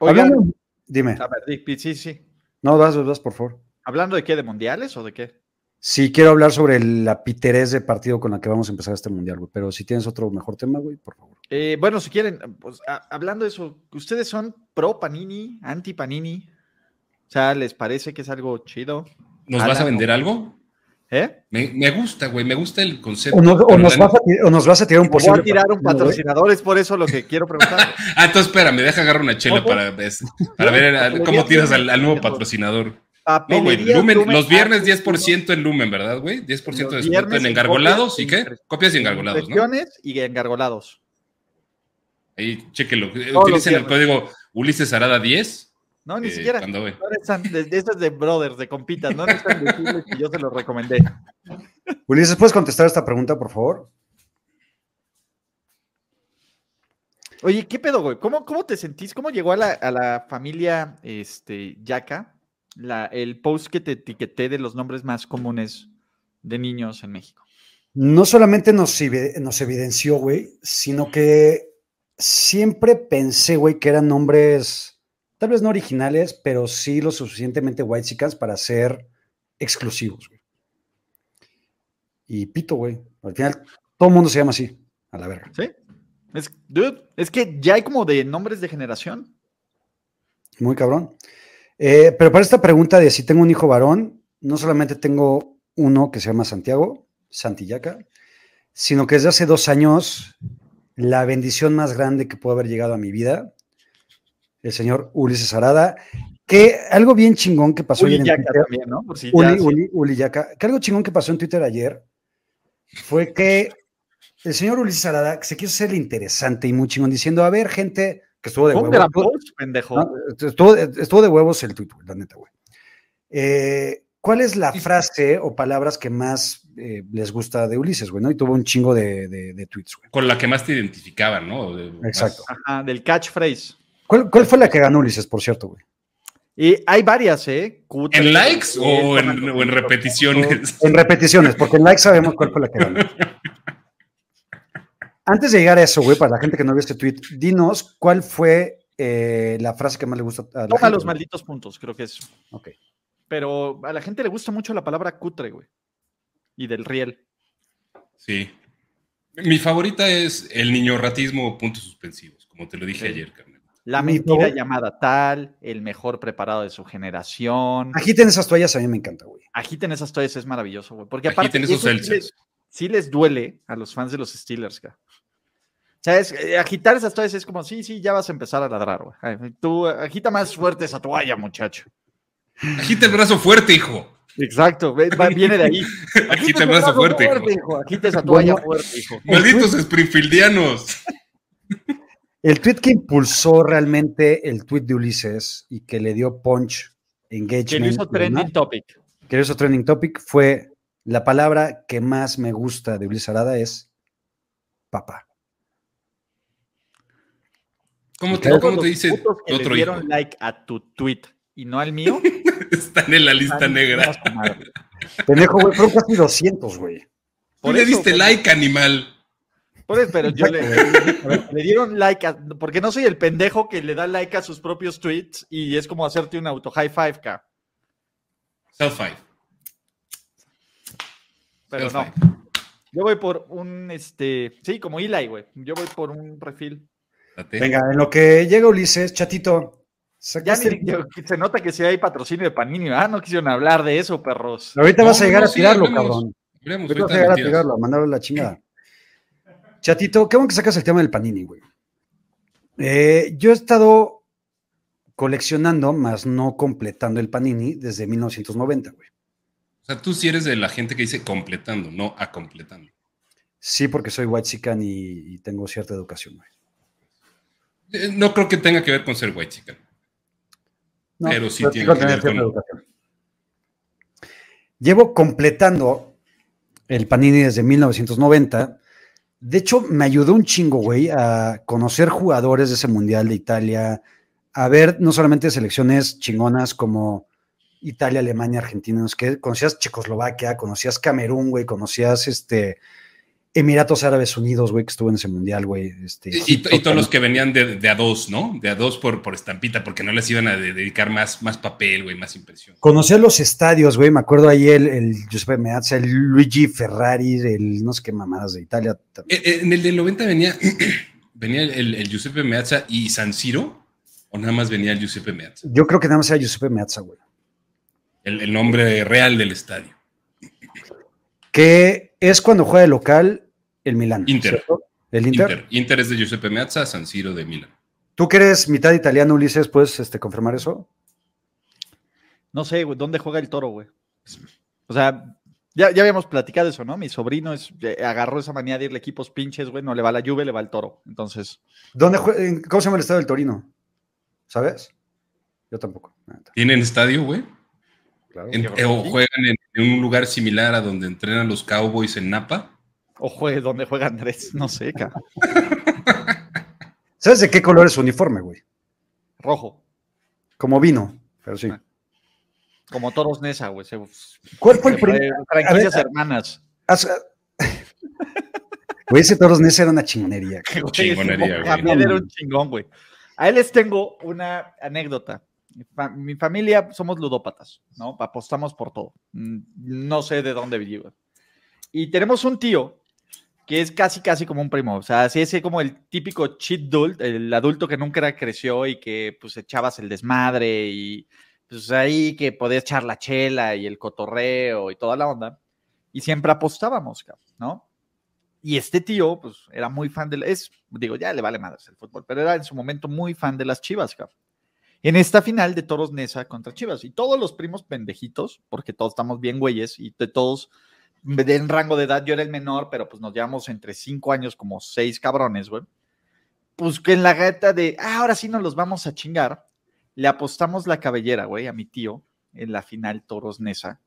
Oigan, Hablando- dime, a ver, sí, sí. no, vas, vas, vas, por favor. ¿Hablando de qué? ¿De mundiales o de qué? Sí, quiero hablar sobre la piterez de partido con la que vamos a empezar este mundial, güey. Pero si tienes otro mejor tema, güey, por favor. Eh, bueno, si quieren, pues, a- hablando de eso, ¿ustedes son pro Panini, anti Panini? O sea, ¿les parece que es algo chido? ¿Nos Ala, vas a vender algo? ¿Eh? Me, me gusta, güey, me gusta el concepto. O nos, o vas, a, ti- o nos vas a tirar un Voy a tirar un patrocinador, es por eso lo que quiero preguntar. Ah, entonces espérame, deja agarrar una chela para, para ver cómo tiras al, al nuevo patrocinador. No, güey, Lumen, Lumen los viernes Artes 10% en Lumen, ¿verdad, güey? 10% de descuento en en engargolados y y qué? Copias y engargolados, ¿no? Y engargolados. Ahí, chéquenlo. Utilicen el código Ulises Arada 10. No, ni eh, siquiera. No necesitan, de, de esas de brothers, de compitas, no necesitan decirles que yo se los recomendé. Ulises, ¿puedes contestar esta pregunta, por favor? Oye, ¿qué pedo, güey? ¿Cómo, cómo te sentís? ¿Cómo llegó a la, a la familia este, Yaka la, el post que te etiqueté de los nombres más comunes de niños en México? No solamente nos, nos evidenció, güey, sino que siempre pensé, güey, que eran nombres, tal vez no originales, pero sí lo suficientemente white para ser exclusivos, güey. Y pito, güey. Al final, todo el mundo se llama así, a la verga. ¿Sí? Es, dude, es que ya hay como de nombres de generación. Muy cabrón. Eh, pero para esta pregunta de si tengo un hijo varón, no solamente tengo uno que se llama Santiago, Santillaca, sino que desde hace dos años, la bendición más grande que pudo haber llegado a mi vida, el señor Ulises Arada, que algo bien chingón que pasó Uli ayer en Twitter, también, ¿no? Por si Uli, ya, sí. Uli- Uli Yaca, que algo chingón que pasó en Twitter ayer fue que el señor Ulises Arada se quiso ser interesante y muy chingón diciendo, a ver, gente que estuvo de huevos, post, pendejo. ¿no? Estuvo, estuvo de huevos el tweet, güey, la neta, güey. Eh, ¿Cuál es la frase o palabras que más eh, les gusta de Ulises, güey? ¿no? Y tuvo un chingo de, de- de tweets, güey. Con la que más te identificaban, ¿no? De- Exacto. más- Ajá, del catchphrase. ¿Cuál, cuál fue la que ganó Ulises, por cierto, güey? Y hay varias, ¿eh? ¿En likes eh, o en, o en repeticiones? En repeticiones, porque en like sabemos cuál fue la que ganó. Antes de llegar a eso, güey, para la gente que no vio este tweet, dinos cuál fue eh, la frase que más le gusta a la Toma gente, los güey. malditos puntos, creo que es. Ok. Pero a la gente le gusta mucho la palabra cutre, güey. Y del riel. Sí. Mi favorita es el niño ratismo, puntos suspensivos, como te lo dije Sí. ayer, carnal. La mentira llamada tal, el mejor preparado de su generación. Agiten esas toallas, a mí me encanta, güey. Agiten esas toallas, es maravilloso, güey. Porque Agiten aparte, esos eso sí les, sí les duele a los fans de los Steelers, güey. O sea, es- eh, agitar esas toallas es como, sí, sí, ya vas a empezar a ladrar, güey. Tú agita más fuerte esa toalla, muchacho. Agita el brazo fuerte, hijo. Exacto, ve- va- viene de ahí. Agita el brazo fuerte, hijo. hijo. Agita esa toalla Bueno. fuerte, hijo. Malditos Springfieldianos. El tweet que impulsó realmente el tweet de Ulises y que le dio punch, engagement, Que lo hizo trending topic. que lo hizo trending topic fue la palabra que más me gusta de Ulises Arada es papá. ¿Cómo te, cómo te dice que le otro hijo? dieron like a tu tweet y no al mío. Están en la lista están negra. Pendejo, güey, fueron casi 200, güey. Tú Por le eso, diste like, animal. Por eso, pero yo le, dieron like a, porque no soy el pendejo que le da like a sus propios tweets y es como hacerte un auto high five, K. Self five. Pero no. Yo voy por un, este, sí, como Eli, güey. Yo voy por un refil. Venga, en lo que llega Ulises, chatito. Ya se nota que si hay patrocinio de Panini, ah, no quisieron hablar de eso, perros. Ahorita vas a llegar a tirarlo, cabrón. ahorita vas a llegar a tirarlo, a mandarle la chingada. Chatito, qué bueno que sacas el tema del Panini, güey. Eh, yo he estado coleccionando, más no completando el Panini desde 1990, güey. O sea, tú sí eres de la gente que dice completando, no a completando. Sí, porque soy white chican y, tengo cierta educación, güey. Eh, no creo que tenga que ver con ser white chican. pero sí tiene que ver con... Educación. Llevo completando el Panini desde 1990 de hecho, me ayudó un chingo, güey, a conocer jugadores de ese Mundial de Italia, a ver no solamente selecciones chingonas como Italia, Alemania, Argentina, que conocías Checoslovaquia, conocías Camerún, güey, conocías este Emiratos Árabes Unidos, güey, que estuvo en ese mundial, güey. Este, y, todos los que venían de, a dos, ¿no? De a dos por, por estampita, porque no les iban a dedicar más, más papel, güey, más impresión. Conocer los estadios, güey. Me acuerdo ahí el, el Giuseppe Meazza, el Luigi Ferrari, el no sé qué mamadas de Italia. Eh, eh, en el del 90 venía, venía el, Giuseppe Meazza y San Siro, o nada más venía el Giuseppe Meazza. Yo creo que nada más era Giuseppe Meazza, güey. El, el nombre real del estadio. Que es cuando juega de local el Milan. Inter. ¿El Inter? Inter? es de Giuseppe Meazza, San Siro de Milan. ¿Tú que eres mitad italiano, Ulises, puedes este, confirmar eso? No sé, güey, ¿dónde juega el toro, güey? O sea, ya, habíamos platicado eso, ¿no? Mi sobrino es, eh, agarró esa manía de irle equipos pinches, güey, no le va la lluvia, le va el toro. Entonces. ¿Dónde ¿Cómo se llama el estadio del Torino? ¿Sabes? Yo tampoco. ¿Tienen estadio, güey? Claro. ¿O juegan en, en, un lugar similar a donde entrenan los Cowboys en Napa? O juegue donde juega Andrés, no sé, cabrón. ¿Sabes de qué color es su uniforme, güey? Rojo. Como vino, pero sí. Ah. Como Toros Nesa, güey. ¿Cuál fue el primer? Franquicias hermanas. Güey, ese Toros Nesa era una chingonería. Chingonería, güey. era un chingón, güey. A él les tengo una anécdota. Mi familia somos ludópatas, ¿no? Apostamos por todo. Mm, no sé de dónde vivo. Y tenemos un tío que es casi, casi como un primo. O sea, así es como el típico cheat adult, el adulto que nunca creció y que pues echabas el desmadre y pues ahí que podías echar la chela y el cotorreo y toda la onda. Y siempre apostábamos, ¿no? Y este tío, pues era muy fan de, es, digo, ya le vale más el fútbol, pero era en su momento muy fan de las Chivas, cabrón. En esta final de Toros Nesa contra Chivas. Y todos los primos pendejitos, porque todos estamos bien güeyes y de todos en rango de edad, yo era el menor, pero pues nos llevamos entre cinco años como seis cabrones, güey. Pues que en la gata de, ah, ahora sí nos los vamos a chingar, le apostamos la cabellera, güey, a mi tío en la final Toros Nesa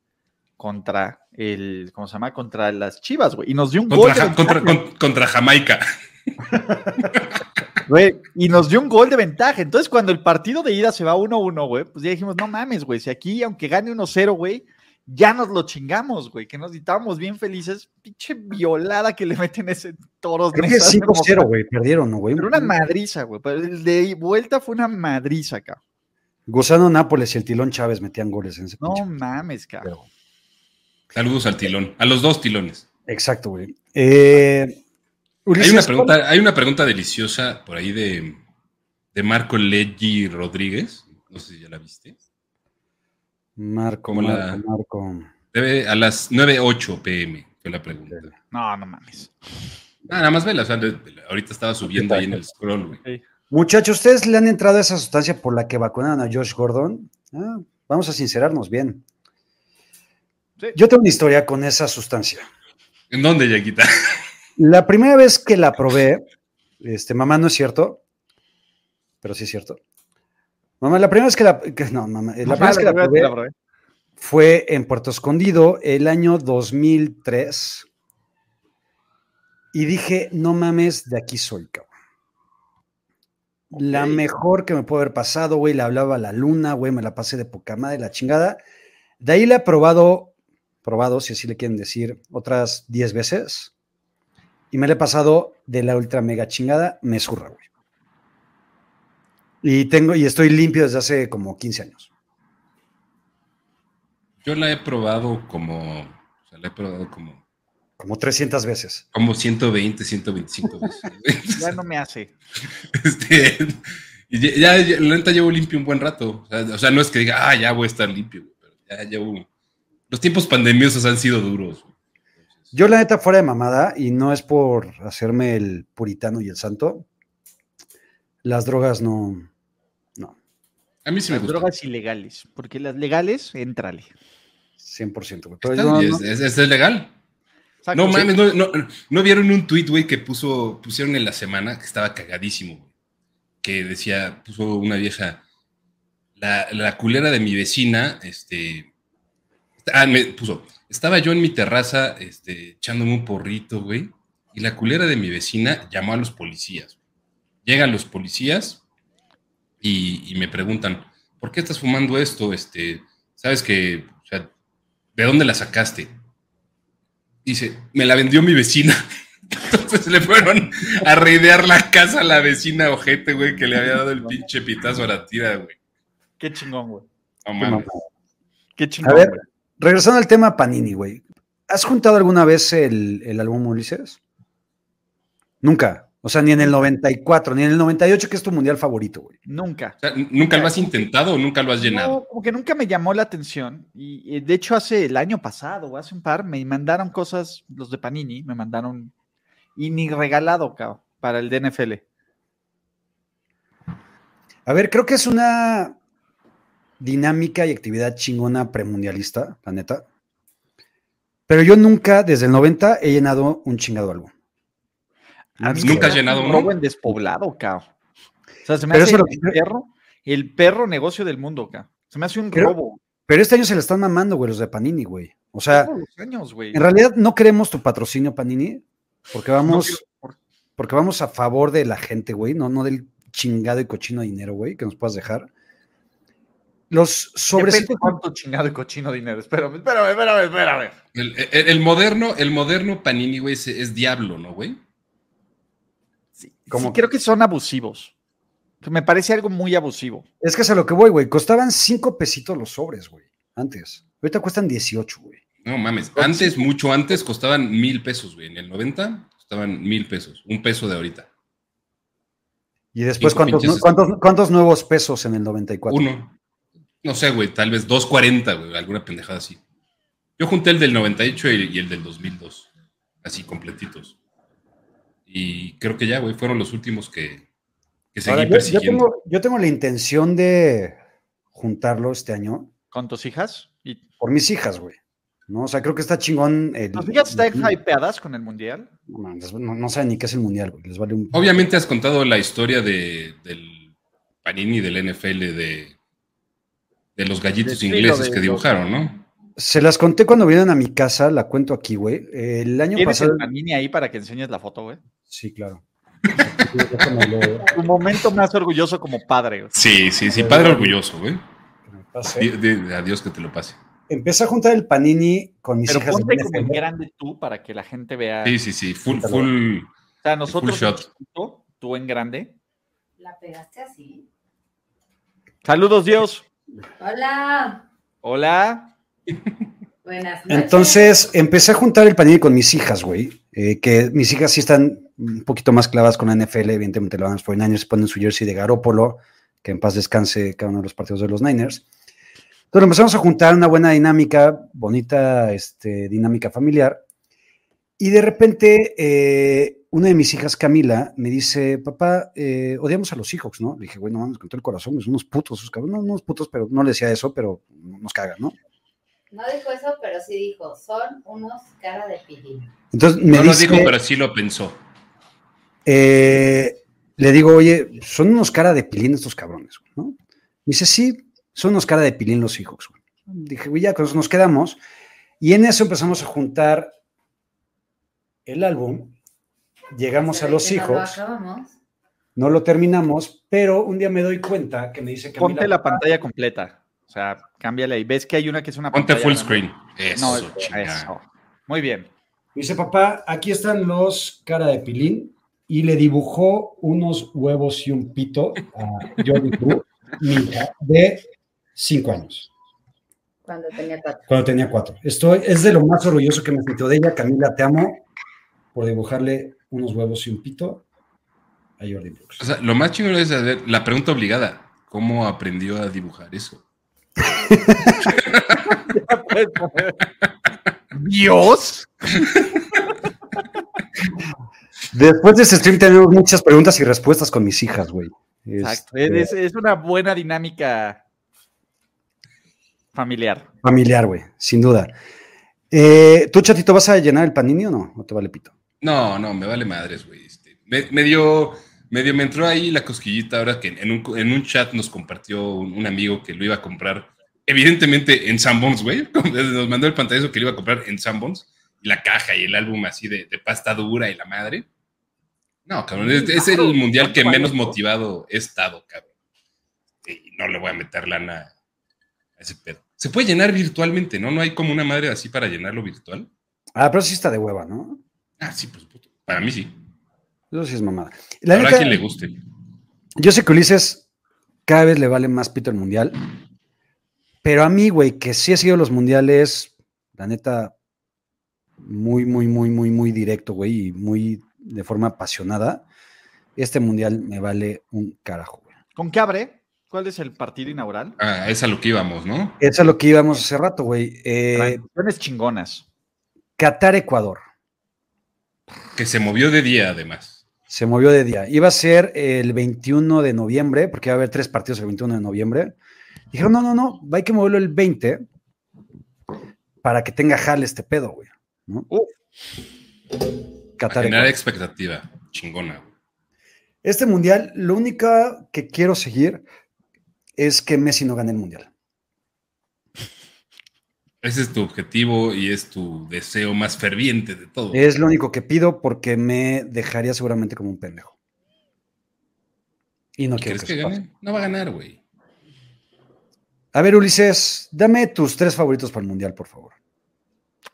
contra el, ¿cómo se llama? Contra las Chivas, güey. Y nos dio un gol. contra, contra, Jamaica. Güey, y nos dio un gol de ventaja. Entonces, cuando el partido de ida se va 1-1, güey, pues ya dijimos, no mames, güey, si aquí, aunque gane 1-0, güey, ya nos lo chingamos, güey, que nos estábamos bien felices. Pinche violada que le meten ese toros. Creo que 5-0, güey, perdieron, ¿no, güey? Pero una madriza, güey. El de vuelta fue una madriza, acá. Gozando Nápoles y el Tilón Chávez metían goles en ese No mames, cabrón. Saludos al Tilón, a los dos Tilones. Exacto, güey. Eh, hay, una pregunta, hay una pregunta deliciosa por ahí de, de Marco Leggi Rodríguez. No sé si ya la viste. Marco, Marco, Marco. Debe a las 9.08 pm, fue la pregunta. No, no mames. Ah, nada más vela, ahorita estaba subiendo ahí en el scroll, güey. Muchachos, ¿ustedes le han entrado a esa sustancia por la que vacunaron a Josh Gordon? Ah, vamos a sincerarnos bien. Yo tengo una historia con esa sustancia. ¿En dónde, Yaquita? La primera vez que la probé, este, mamá, no es cierto, pero sí es cierto. Mamá, la primera vez que la. no, mamá, la primera vez que la probé fue en Puerto Escondido el año 2003. Y dije, no mames, de aquí soy, cabrón. La mejor que me puede haber pasado, güey. Le hablaba a la luna, güey. Me la pasé de poca madre, la chingada. De ahí la he probado, probado, si así le quieren decir, otras 10 veces. Y me la he pasado de la ultra mega chingada, me zurra, güey. Y tengo, y estoy limpio desde hace como 15 años. Yo la he probado como, o sea, la he probado como Como 300 veces. Como 120, 125 veces. Ya no me hace. Este, y ya, ya, la neta llevo limpio un buen rato. O sea, o sea, no es que diga, ah, ya voy a estar limpio, güey, pero ya llevo. Los tiempos pandemiosos han sido duros. Yo la neta fuera de mamada, y no es por hacerme el puritano y el santo, las drogas no, no, a mí sí me Las gusta. drogas ilegales, porque las legales, éntrale. 100%. güey. Pero Está no- es, es- es legal. Exacto, No sí. mames, no, no, ¿no vieron un tweet, güey, que puso, pusieron en la semana, que estaba cagadísimo, güey. Que decía, puso una vieja, la, la culera de mi vecina, este. Ah, me puso, estaba yo en mi terraza, este, echándome un porrito, güey. Y la culera de mi vecina llamó a los policías. Llegan los policías y, y me preguntan, ¿por qué estás fumando esto? Este, sabes que, o sea, ¿de dónde la sacaste? Dice, me la vendió mi vecina. Entonces le fueron a reidear la casa a la vecina ojete, güey, que le había dado el pinche pitazo a la tira, güey. Qué chingón, güey. No mames. Qué chingón. A ver, güey. Regresando al tema Panini, güey. ¿Has juntado alguna vez el, el álbum Ulises? Nunca. O sea, ni en el 94, ni en el 98, que es tu mundial favorito, güey. Nunca. O sea, ¿Nunca lo has intentado o nunca lo has llenado? No, como que nunca me llamó la atención. Y, y de hecho, hace el año pasado, o hace un par, me mandaron cosas, los de Panini, me mandaron. Y ni regalado, cabrón, para el DNFL. A ver, creo que es una dinámica y actividad chingona premundialista, la neta. Pero yo nunca, desde el 90, he llenado un chingado álbum. ¿Nunca has llenado un uno? robo en despoblado, cabrón. O sea, se me Pero hace el lo- perro, el perro negocio del mundo, cabrón. Se me hace un Pero- robo. Pero este año se le están mamando, güey, los de Panini, güey. O sea, Todos los años, güey. en realidad no queremos tu patrocinio, Panini, porque No vamos, quiero- porque vamos a favor de la gente, güey, no, no del chingado y cochino dinero, güey, que nos puedas dejar. Los Depende sobrecitos. cuánto chingado y cochino dinero. Espérame, espérame, espérame, espérame. El, el- el moderno, el moderno Panini, güey, es, es diablo, ¿no, güey? Sí, sí, creo que son abusivos. Me parece algo muy abusivo. Es que es a lo que voy, güey. Costaban cinco pesitos los sobres, güey, antes. Ahorita cuestan 18, güey. No mames. Antes, mucho antes, costaban mil pesos, güey. En el 90 costaban mil pesos. Un peso de ahorita. Y después, ¿cuántos, cuántos, cuántos nuevos pesos en el 94? Uno. No sé, güey, tal vez 2.40, güey, alguna pendejada así. Yo junté el del 98 y, y el del 2002, así completitos. Y creo que ya, güey, fueron los últimos que, que seguí Ahora, yo, yo persiguiendo. tengo, yo tengo la intención de juntarlo este año ¿Con tus hijas? Y por mis hijas, güey. ¿No? O sea, creo que está chingón. El, ¿Tus hijas están hypeadas con el mundial? No, no, no saben ni qué es el mundial, güey. Les vale un. Obviamente has contado la historia de, del Panini del NFL de, de los gallitos ingleses de que dibujaron, ¿no? Se las conté cuando vinieron a mi casa, la cuento aquí, güey. El año ¿Tienes pasado. el panini ahí para que enseñes la foto, güey? Sí, claro. Tu momento más orgulloso como padre, güey. Sí, sí, sí, padre orgulloso, güey. que me pase. Di- di- Adiós que te lo pase. Empecé a juntar el panini con mis Pero hijas. de ponte como en NFL. grande tú para que la gente vea. Sí, sí, sí, full, full. O sea, nosotros Full en shot. chiquito, tú en grande. ¿La pegaste así? Saludos, Dios. Hola. Hola. Buenas noches. Entonces empecé a juntar el panini con mis hijas, güey. eh, que mis hijas sí están un poquito más clavadas con la NFL, evidentemente lo van a los 49ers, ponen su jersey de Garópolo, que en paz descanse cada uno de los partidos de los Niners. Entonces empezamos a juntar una buena dinámica, bonita este, dinámica familiar. Y de repente, eh, una de mis hijas, Camila, me dice, papá, eh, odiamos a los Seahawks, ¿no? Le dije, güey, no mames, con todo el corazón, son unos putos, esos cabrones, no, unos putos, pero no le decía eso, pero nos cagan, ¿no? No dijo eso, pero sí dijo, son unos cara de pilín. Entonces me no lo dijo, pero sí lo pensó. eh, le digo, oye, son unos cara de pilín estos cabrones, ¿no? Me dice, sí, son unos cara de pilín los hijos. Dije, güey, ya con eso nos quedamos. Y en eso empezamos a juntar el álbum. Llegamos a los que lo hijos, no lo terminamos, pero un día me doy cuenta que me dice Camila, Ponte la pantalla completa. O sea, cámbiala y ves que hay una que es una Ponte pantalla full grande. screen. Eso, No. Muy bien. Dice, papá, aquí están los cara de pilín. Y le dibujó unos huevos y un pito a Jordi Cruz, de cinco años. Cuando tenía cuatro. Cuando tenía cuatro. Estoy, es de lo más orgulloso que me sentió de ella. Camila, te amo por dibujarle unos huevos y un pito a Jordi Brooks. O sea, lo más chingón es saber, la pregunta obligada, ¿cómo aprendió a dibujar eso? Dios. Después de este stream tenemos muchas preguntas y respuestas con mis hijas, güey. Exacto. Este, Es, es una buena dinámica familiar. Familiar, güey, sin duda. Eh, ¿Tú, chatito, vas a llenar el panini o no? ¿O te vale pito? No, no, me vale madres, güey. Este, me, medio, medio me entró ahí la cosquillita ahora que en un, en un chat nos compartió un, un amigo que lo iba a comprar, evidentemente en Sanborns, güey. Nos mandó el pantallazo que lo iba a comprar en Sanborns y la caja y el álbum así de, de pasta dura y la madre. No, cabrón, es, es el mundial que menos motivado he estado, cabrón. Y no le voy a meter lana a ese pedo. Se puede llenar virtualmente, ¿no? No hay como una madre así para llenarlo virtual. Ah, pero sí está de hueva, ¿no? Ah, sí, pues puto. Para mí sí. Eso sí es mamada. La Habrá neta, quien le guste. Yo sé que Ulises cada vez le vale más pito el mundial, pero a mí, güey, que sí he sido los mundiales, la neta, muy, muy, muy, muy, muy directo, güey, y muy de forma apasionada, este mundial me vale un carajo, güey. ¿Con qué abre? ¿Cuál es el partido inaugural? Ah, es a lo que íbamos, ¿no? Es lo que íbamos hace rato, güey. Eh, chingonas. Qatar-Ecuador. Que se movió de día, además. Se movió de día. Iba a ser el 21 de noviembre, porque iba a haber tres partidos el 21 de noviembre. Dijeron, no, no, no, hay que moverlo el 20 para que tenga jale este pedo, güey. ¿no? Uf. Qatar, Generar Ecuador. expectativa. Chingona. Este mundial, lo único que quiero seguir es que Messi no gane el mundial. Ese es tu objetivo y es tu deseo más ferviente de todo. Es lo único que pido porque me dejaría seguramente como un pendejo. Y no quiero ¿Quieres que, que gane? No va a ganar, güey. A ver, Ulises, dame tus tres favoritos para el mundial, por favor.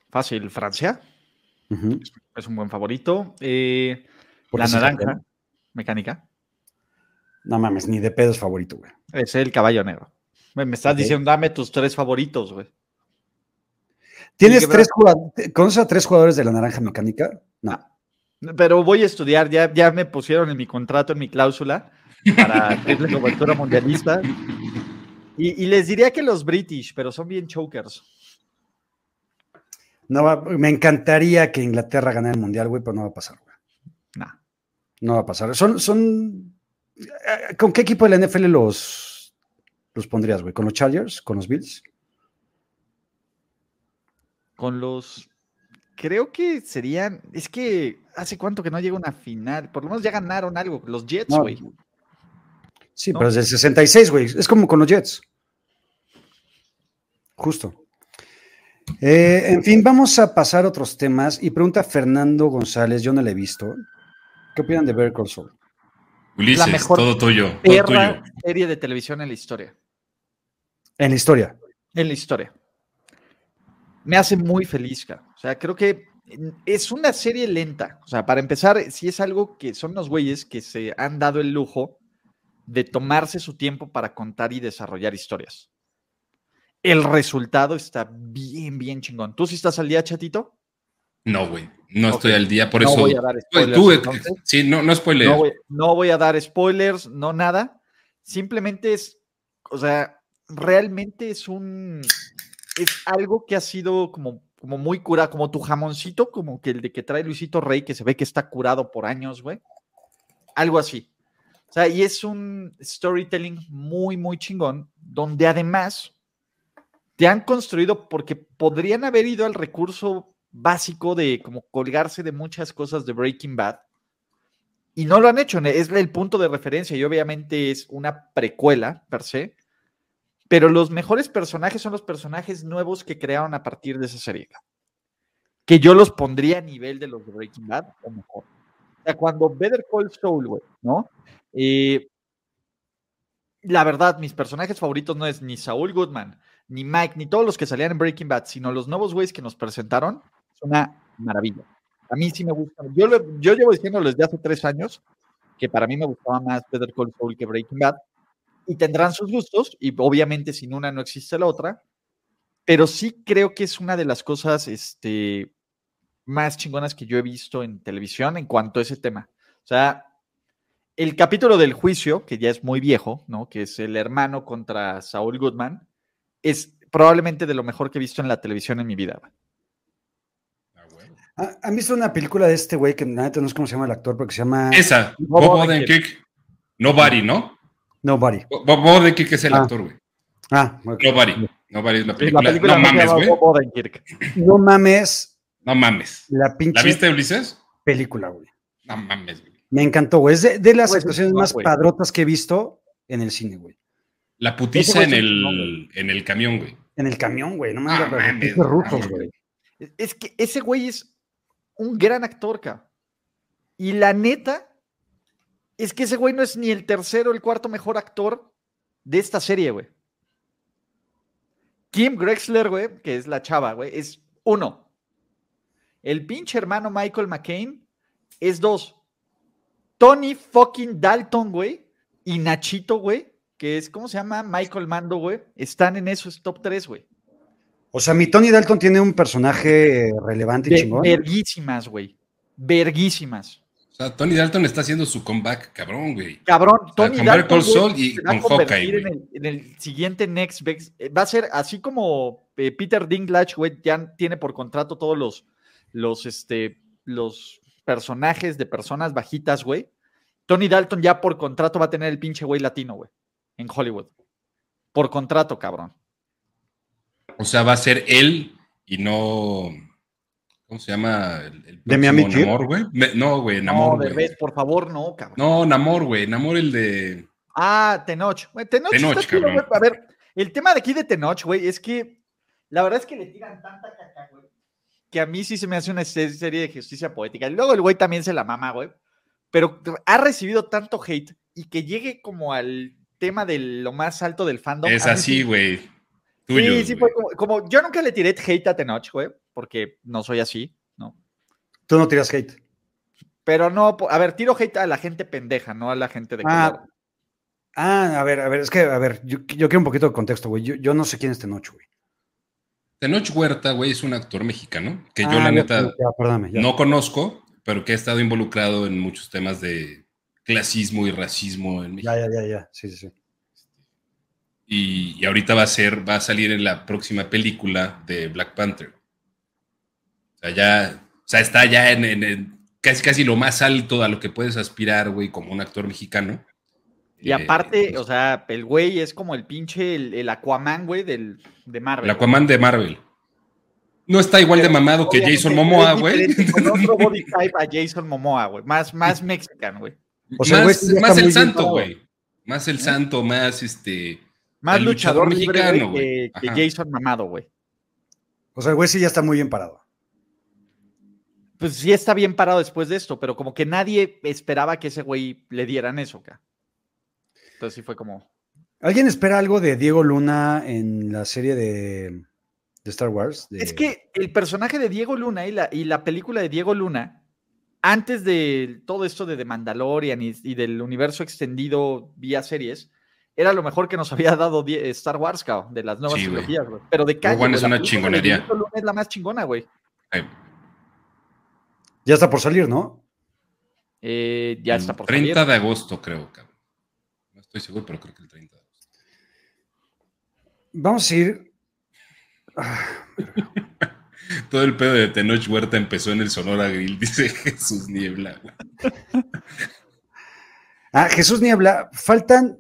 Fácil, Francia. Es un buen favorito. Eh, la naranja, campeón. mecánica. No mames, ni de pedo es favorito, güey. Es el caballo negro. Me, me estás diciendo, dame tus tres favoritos, güey. ¿Tienes tres jugadores? ¿Conoces a tres jugadores de la naranja mecánica? No. Pero voy a estudiar, ya, ya me pusieron en mi contrato, en mi cláusula, para triple cobertura mundialista. Y, y les diría que los British, pero son bien chokers. No va- me encantaría que Inglaterra ganara el mundial, güey, pero no va a pasar, güey. Nah. No va a pasar. Son, son. eh, ¿Con qué equipo de la NFL los, los pondrías, güey? ¿Con los Chargers? ¿Con los Bills? Con los. Creo que serían. Es que hace cuánto que no llega una final. Por lo menos ya ganaron algo. Los Jets, No. güey. Sí, ¿No? pero es del 66, güey. Es como con los Jets. Justo. Eh, en fin, vamos a pasar a otros temas. Y pregunta Fernando González, yo no la he visto. ¿Qué opinan de Better Call Saul? Ulises, mejor todo tuyo. Todo tuyo. serie de televisión en la historia. En la historia. En la historia. Me hace muy feliz, cara. O sea, creo que es una serie lenta. O sea, para empezar, sí es algo que son los güeyes que se han dado el lujo de tomarse su tiempo para contar y desarrollar historias. El resultado está bien, bien chingón. ¿Tú sí estás al día, chatito? No, güey. No estoy al día, por no eso. voy a dar spoilers. tú, eh, entonces. sí, no, no spoiler. No voy, no voy a dar spoilers, no nada. Simplemente es, o sea, realmente es un, es algo que ha sido como, como muy curado, como tu jamoncito, como que el de que trae Luisito Rey, que se ve que está curado por años, güey. Algo así. O sea, y es un storytelling muy, muy chingón, donde además te han construido, porque podrían haber ido al recurso básico de como colgarse de muchas cosas de Breaking Bad, y no lo han hecho, es el punto de referencia y obviamente es una precuela per se, pero los mejores personajes son los personajes nuevos que crearon a partir de esa serie. Que yo los pondría a nivel de los de Breaking Bad o mejor. O sea, cuando Better Call Saul, güey, ¿no? Eh, la verdad, mis personajes favoritos no es ni Saul Goodman, ni Mike, ni todos los que salían en Breaking Bad, sino los nuevos güeyes que nos presentaron. Es una maravilla. A mí sí me gusta. Yo, lo- yo llevo diciendo desde hace tres años que para mí me gustaba más Better Call Saul que Breaking Bad. Y tendrán sus gustos, y obviamente sin una no existe la otra. pero sí creo que es una de las cosas este, más chingonas que yo he visto en televisión en cuanto a ese tema. O sea, el capítulo del juicio, que ya es muy viejo, ¿no? Que es el hermano contra Saúl Goodman, es probablemente de lo mejor que he visto en la televisión en mi vida. Ah, huevo. Ah, ¿Han visto una película de este güey que no sé cómo se llama el actor, porque se llama Esa, Bob. Odenkirk. Nobody, ¿no? Nobody? Bob Odenkirk es el Ah. actor, güey. Ah, ok. Nobody. Nobody es la La película. película no mames, güey. No mames No mames. la pinche ¿La viste, Ulises? película, güey. No mames, güey. Me encantó, güey. Es de, de las actuaciones chingón, más padrotas que he visto en el cine, güey. La putiza en el, en el camión, güey. En el camión, güey. No mames, no rusos, mames, güey. Es que ese güey es un gran actor, cabrón. Y la neta es que ese güey no es ni el tercero o el cuarto mejor actor de esta serie, güey. Kim Grexler, güey, que es la chava, güey, es uno. El pinche hermano Michael McCain es dos. Tony fucking Dalton, güey, y Nachito, güey, que es, ¿cómo se llama? Michael Mando, güey, están en esos top tres, güey. O sea, mi Tony Dalton tiene un personaje relevante y chingón. Verguísimas, güey. Verguísimas. O sea, Tony Dalton está haciendo su comeback, cabrón, güey. Cabrón, sea, Tony con Better Dalton Saul y se va a con convertir Hawkeye, en el, en el siguiente Next Best- eh, Va a ser así como eh, Peter Dinklage, güey, ya tiene por contrato todos los, los, este, los personajes de personas bajitas, güey. Tony Dalton ya por contrato va a tener el pinche güey latino, güey, en Hollywood. Por contrato, cabrón. O sea, va a ser él y no. ¿Cómo se llama? El, el ¿De Miami? Namor, güey. No, güey, No, Namor, güey. Derbez, por favor, no, cabrón. No, Namor, güey. Namor, el de. Ah, Tenoch. Güey, Tenoch, Tenoch, está cabrón. güey. A ver, el tema de aquí de Tenoch, güey, es que la verdad es que le tiran tanta caca, güey, que a mí sí se me hace una se- serie de justicia poética. Y luego el güey también se la mama, güey. Pero ha recibido tanto hate y que llegue como al tema de lo más alto del fandom. Es así, sí- güey. Sí, sí, fue como, como- Yo nunca le tiré hate a Tenoch, güey, porque no soy así, ¿no? Tú no tiras hate. Pero no, a ver, tiro hate a la gente pendeja, no a la gente de Ah, color. Ah, a ver, a ver, es que, a ver, yo, yo quiero un poquito de contexto, güey. Yo, yo no sé quién es Tenoch, güey. Tenoch Huerta, güey, es un actor mexicano que yo, Ah, la ya, neta, ya, perdóname, ya. no conozco, pero que ha estado involucrado en muchos temas de clasismo y racismo en México. Ya, ya, ya, ya. Sí, sí, sí. Y, y ahorita va a ser, va a salir en la próxima película de Black Panther. O sea, ya, o sea, está ya en, en- en casi, casi lo más alto a lo que puedes aspirar, güey, como un actor mexicano. Y Eh, aparte, o sea, el güey es como el pinche, el, el Aquaman, güey, del, de Marvel. el Aquaman de Marvel. No está igual de mamado que Jason Momoa, güey. Con otro body type a Jason Momoa, güey. Más, más mexican, güey. O sea, güey más más el santo, güey. Más el santo, más este. Más luchador, mexicano, güey, güey. que, que. Jason mamado, güey. O sea, el güey sí ya está muy bien parado. Pues sí está bien parado después de esto, pero como que nadie esperaba que ese güey le dieran eso, acá. Entonces sí fue como... ¿Alguien espera algo de Diego Luna en la serie de, de Star Wars? De- Es que el personaje de Diego Luna y la, y la película de Diego Luna, antes de todo esto de The Mandalorian y, y del universo extendido vía series, era lo mejor que nos había dado Star Wars, cabrón, de las nuevas Sí, güey. trilogías, güey. Pero de calle, One es una chingonería. Diego Luna es la más chingona, güey. eh, Ya está por salir, ¿no? Eh, ya está por 30 salir. de agosto, creo, cabrón. No estoy seguro, pero creo que el 30 de agosto. Vamos a ir. Ah, Todo el pedo de Tenoch Huerta empezó en el Sonora Grill, dice Jesús Niebla, güey. Ah, Jesús Niebla, faltan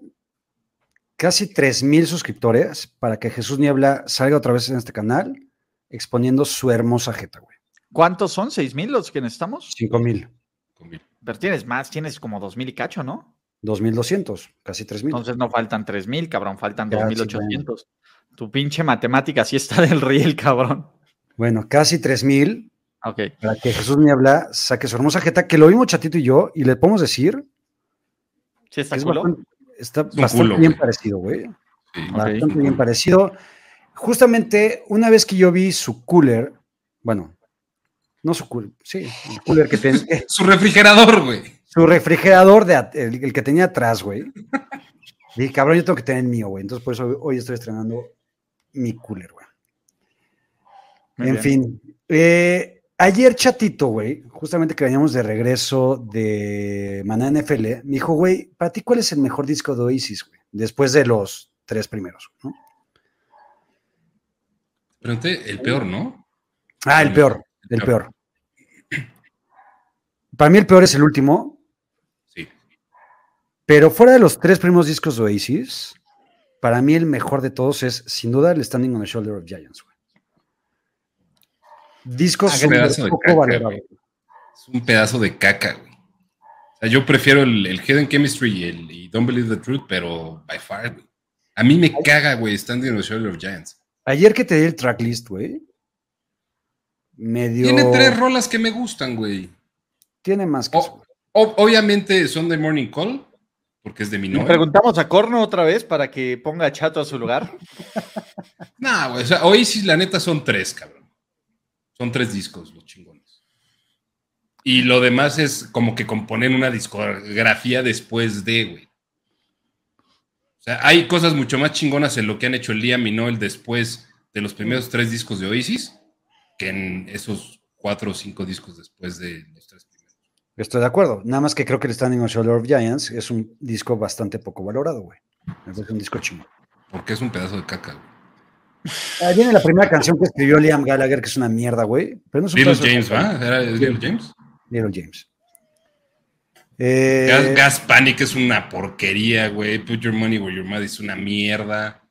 casi 3.000 suscriptores para que Jesús Niebla salga otra vez en este canal exponiendo su hermosa jeta, güey. ¿Cuántos son? ¿Seis mil los que necesitamos? 5.000, Con mi- Pero tienes más, tienes como dos mil y cacho, ¿no? 2.200, casi 3.000. Entonces no faltan tres mil, cabrón, faltan Ya, dos sí, mil ochocientos. Tu pinche matemática sí está del riel, cabrón. Bueno, casi 3.000 Ok. para que Jesús Niebla saque su hermosa jeta, que lo vimos Chatito y yo, y le podemos decir ¿Sí está es culo? bastante, está bastante culo, bien güey. parecido, güey. sí. Bastante bien parecido. Justamente una vez que yo vi su cooler, bueno, no su cooler, sí, el cooler que tenía, Su refrigerador, güey. su refrigerador, de, el, el que tenía atrás, güey. Dije, cabrón, yo tengo que tener el mío, güey. Entonces, por eso hoy, estoy estrenando mi cooler, güey. Muy en bien. fin. eh, ayer Chatito, güey, justamente que veníamos de regreso de Maná NFL, me dijo, güey, para ti, ¿cuál es el mejor disco de Oasis, güey? Después de los tres primeros, ¿no? Pregunté, el peor, ¿no? Ah, el El peor, el peor. Para mí el peor es el último, Sí. pero fuera de los tres primeros discos de Oasis, para mí el mejor de todos es, sin duda, el Standing on the Shoulder of Giants, güey. Discos Ah, de poco güey. Es un pedazo de caca, güey. O sea, yo prefiero el, el Hidden Chemistry y el y Don't Believe the Truth, pero by far, güey. A mí me caga, güey, Standing on the Shoulder of Giants. Ayer que te di el tracklist, güey, medio... Tiene tres rolas que me gustan, güey. Tiene más que O- eso. o- obviamente son de Morning Call, porque es de mi novia. preguntamos a Corno otra vez para que ponga a Chato a su lugar. No, güey, o sea, Oasis, la neta, son tres, cabrón. Son tres discos, los chingones. Y lo demás es como que componen una discografía después de, güey. O sea, hay cosas mucho más chingonas en lo que han hecho el Liam y Noel después de los primeros tres discos de Oasis que en esos cuatro o cinco discos después de los tres primeros. Estoy de acuerdo. Nada más que creo que el Standing on Shoulder of Giants es un disco bastante poco valorado, güey. Parece un disco chingón. Porque es un pedazo de caca, güey. Ahí viene la primera canción que escribió Liam Gallagher, que es una mierda, güey. Pero no es un Little James. ¿va? ¿Era Little James? Little James. Eh, Gas, Gas Panic es una porquería, güey. Put Your Money Where Your Mouth es una mierda.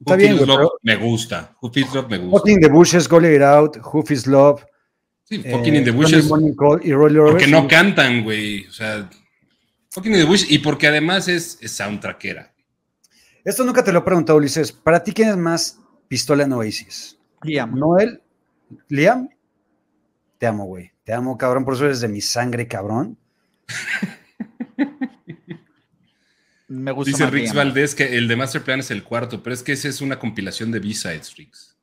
Está Who bien, Feels güey, Love pero- me gusta. Who Feels Love me gusta. Fucking the Bushes, Go Let It Out, Who Is Love, Sí, eh, Fucking in the Sunday Bushes. Call y Roll Porque no cantan, güey. O sea, Fucking in the Bushes. Y porque además es, es soundtrackera. Esto nunca te lo he preguntado, Ulises. ¿Para ti quién es más pistola en Oasis? Liam. ¿Noel? ¿Liam? Te amo, güey. Te amo, cabrón. Por eso eres de mi sangre, cabrón. Me gusta Dice Rix. Valdés que el de Master Plan es el cuarto, pero es que ese es una compilación de B-Sides, Rix.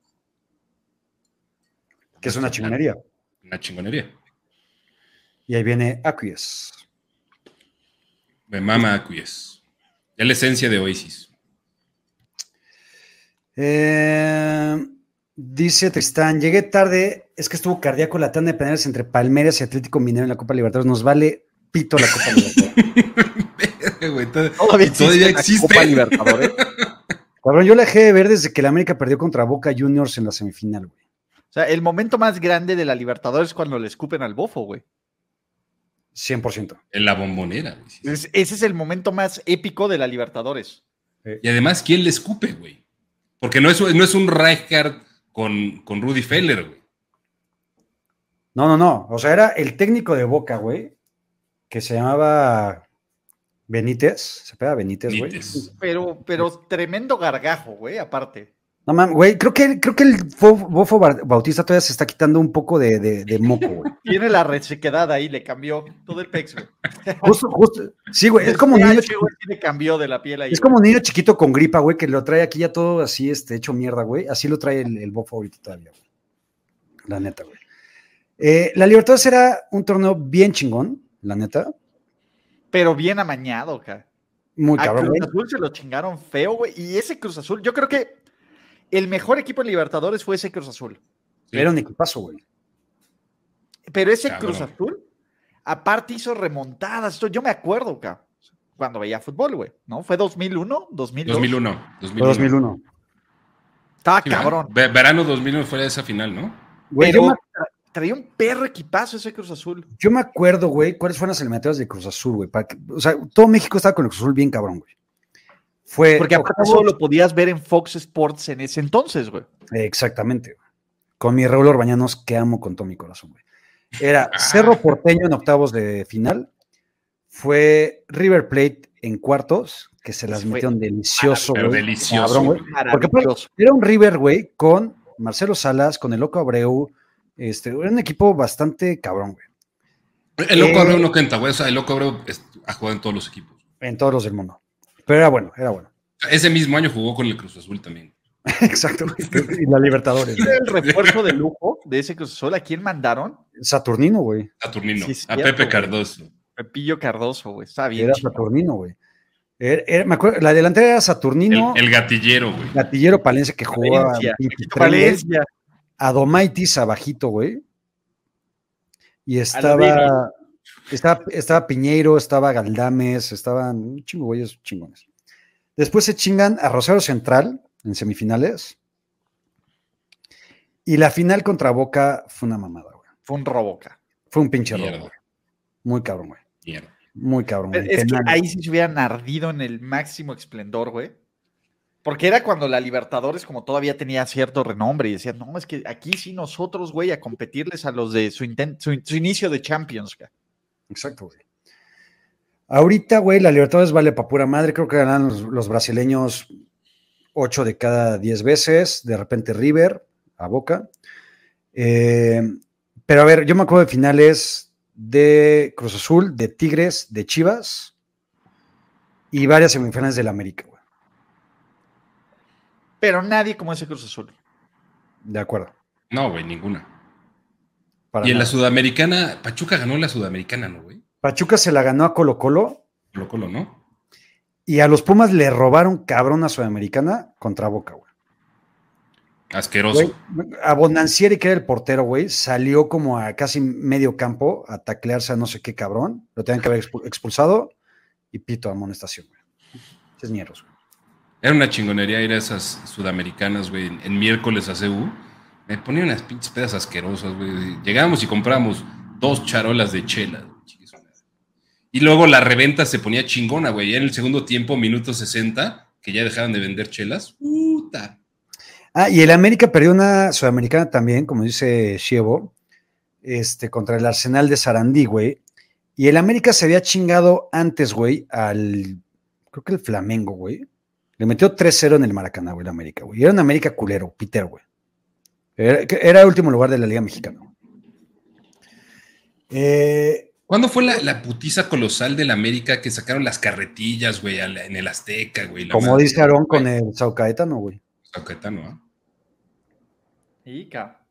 Que es una chingonería. Una chingonería. Y ahí viene Aqueous. Me mama Acquies. Es la esencia de Oasis. Eh, dice Tristán, llegué tarde, es que estuvo cardíaco la tanda de penales entre Palmeiras y Atlético Minero en la Copa Libertadores. Nos vale pito la Copa Libertadores. Güey, todo- Todavía existe. Todavía la existe. Copa Libertadores. Cabrón, yo la dejé de ver desde que la América perdió contra Boca Juniors en la semifinal, güey. O sea, el momento más grande de la Libertadores es cuando le escupen al bofo, güey. 100%. en la bombonera. güey. Es- ese es el momento más épico de la Libertadores. Y además, ¿quién le escupe, güey? Porque no es, no es un Rijkaard con, con Rudy Feller, güey. No, no, no. O sea, era el técnico de Boca, güey, que se llamaba Benítez. ¿Se pega Benítez, güey? Pero, pero tremendo gargajo, güey, aparte. No mames, güey, creo que, creo que el Fo- Bofo Ba- Bautista todavía se está quitando un poco de, de- de moco, güey. Tiene la resequedad ahí, le cambió todo el pex, güey. Justo, justo. Sí, güey, es como un niño chiquito. sí le cambió de la piel ahí. Es como un niño chiquito con gripa, güey, que lo trae aquí ya todo así, este, hecho mierda, güey. Así lo trae el, el Bofo ahorita todavía, güey. La neta, güey. Eh, la Libertadores era un torneo bien chingón, la neta. Pero bien amañado, acá. Muy A cabrón, Cruz güey. Azul se lo chingaron feo, güey. Y ese Cruz Azul, yo creo que el mejor equipo en Libertadores fue ese Cruz Azul. Sí. Era un equipazo, güey. Pero ese Cabrón. Cruz Azul, aparte hizo remontadas. Yo me acuerdo, acá. Cuando veía fútbol, güey. ¿No? ¿Fue 2001? 2002. 2001. Fue 2001. 2001. Estaba cabrón. Ve- Verano 2001 fue esa final, ¿no? Güey, Pero yo, me, tra- traía un perro equipazo ese Cruz Azul. yo me acuerdo, güey, cuáles fueron las eliminatorias de Cruz Azul, güey. para que- O sea, todo México estaba con el Cruz Azul bien cabrón, güey. Fue. Porque aparte eso lo podías ver en Fox Sports en ese entonces, güey. Exactamente. güey. Con mi Raúl Orbañanos, que amo con todo mi corazón, güey. Era Ah. Cerro Porteño en octavos de final. Fue River Plate en cuartos, que se las metieron delicioso, Pero güey. delicioso. Cabrón, güey. güey. Porque era un River, güey, con Marcelo Salas, con el Loco Abreu. Este, era un equipo bastante cabrón, güey. El loco Eh, Abreu no canta, güey. O sea, el loco Abreu ha jugado en todos los equipos. En todos los del mundo. Pero era bueno, era bueno. Ese mismo año jugó con el Cruz Azul también. Exacto. Y la Libertadores. Era el refuerzo de lujo de ese Cruz Azul. ¿A quién mandaron? Saturnino, güey. Saturnino. Sí, a Pepe. Cardoso. Pepillo Cardoso, güey. Está bien. Era. Saturnino, güey. Era- era- me acuerdo, la delantera era Saturnino, el gatillero, güey. Gatillero Palencia que jugaba. Valencia. pinche Adomaitis abajito, güey. Y estaba, estaba, estaba Piñeiro, estaba Galdames, estaban un chingo güeyes chingones. Después se chingan a Rosario Central en semifinales. Y la final contra Boca fue una mamada, güey. Fue un roboca. Fue un pinche robo, güey. Muy cabrón, güey. Mierda. Muy cabrón, güey. Es que ahí sí se hubieran ardido en el máximo esplendor, güey. Porque era cuando la Libertadores como todavía tenía cierto renombre y decían, no, es que aquí sí nosotros, güey, a competirles a los de su, su, inicio de Champions. güey. Exacto, güey. Ahorita, güey, la Libertadores vale para pura madre. Creo que ganan los, los brasileños 8 de cada 10 veces. De repente River a Boca. Eh, pero a ver, yo me acuerdo de finales de Cruz Azul, de Tigres, de Chivas y varias semifinales del América, güey. Pero nadie como ese Cruz Azul. De acuerdo. No, güey, ninguna. para Y en la. Sudamericana, Pachuca ganó la Sudamericana, ¿no, güey? Pachuca se la ganó a Colo Colo Colo Colo, ¿no? y a los Pumas le robaron cabrón a Sudamericana contra Boca, güey. Asqueroso. Güey, a Bonancieri, que era el portero, güey, salió como a casi medio campo a taclearse a no sé qué cabrón. Lo tenían que haber expu- expulsado y pito amonestación, güey. Es mierdos, güey. Era una chingonería ir a esas sudamericanas, güey, en, miércoles a CU. Me ponían unas pinches pedas asquerosas, güey. Llegábamos y compramos dos charolas de chela. madre. Y luego la reventa se ponía chingona, güey. Ya en el segundo tiempo, minuto 60, que ya dejaron de vender chelas. Puta. Ah, y el América perdió una sudamericana también, como dice Chievo, este, contra el Arsenal de Sarandí, güey. Y el América se había chingado antes, güey, al, creo que el Flamengo, güey. Le metió 3-0 en el Maracaná, güey, el América, güey. Era un América culero, Peter, güey. Era, era el último lugar de la Liga Mexicana. Eh, ¿Cuándo fue la, la putiza colosal del América que sacaron las carretillas, güey, en el Azteca, güey? la como madre, dice Aarón con el Sao Caetano, güey. San Caetano, ¿ah? Y, ca-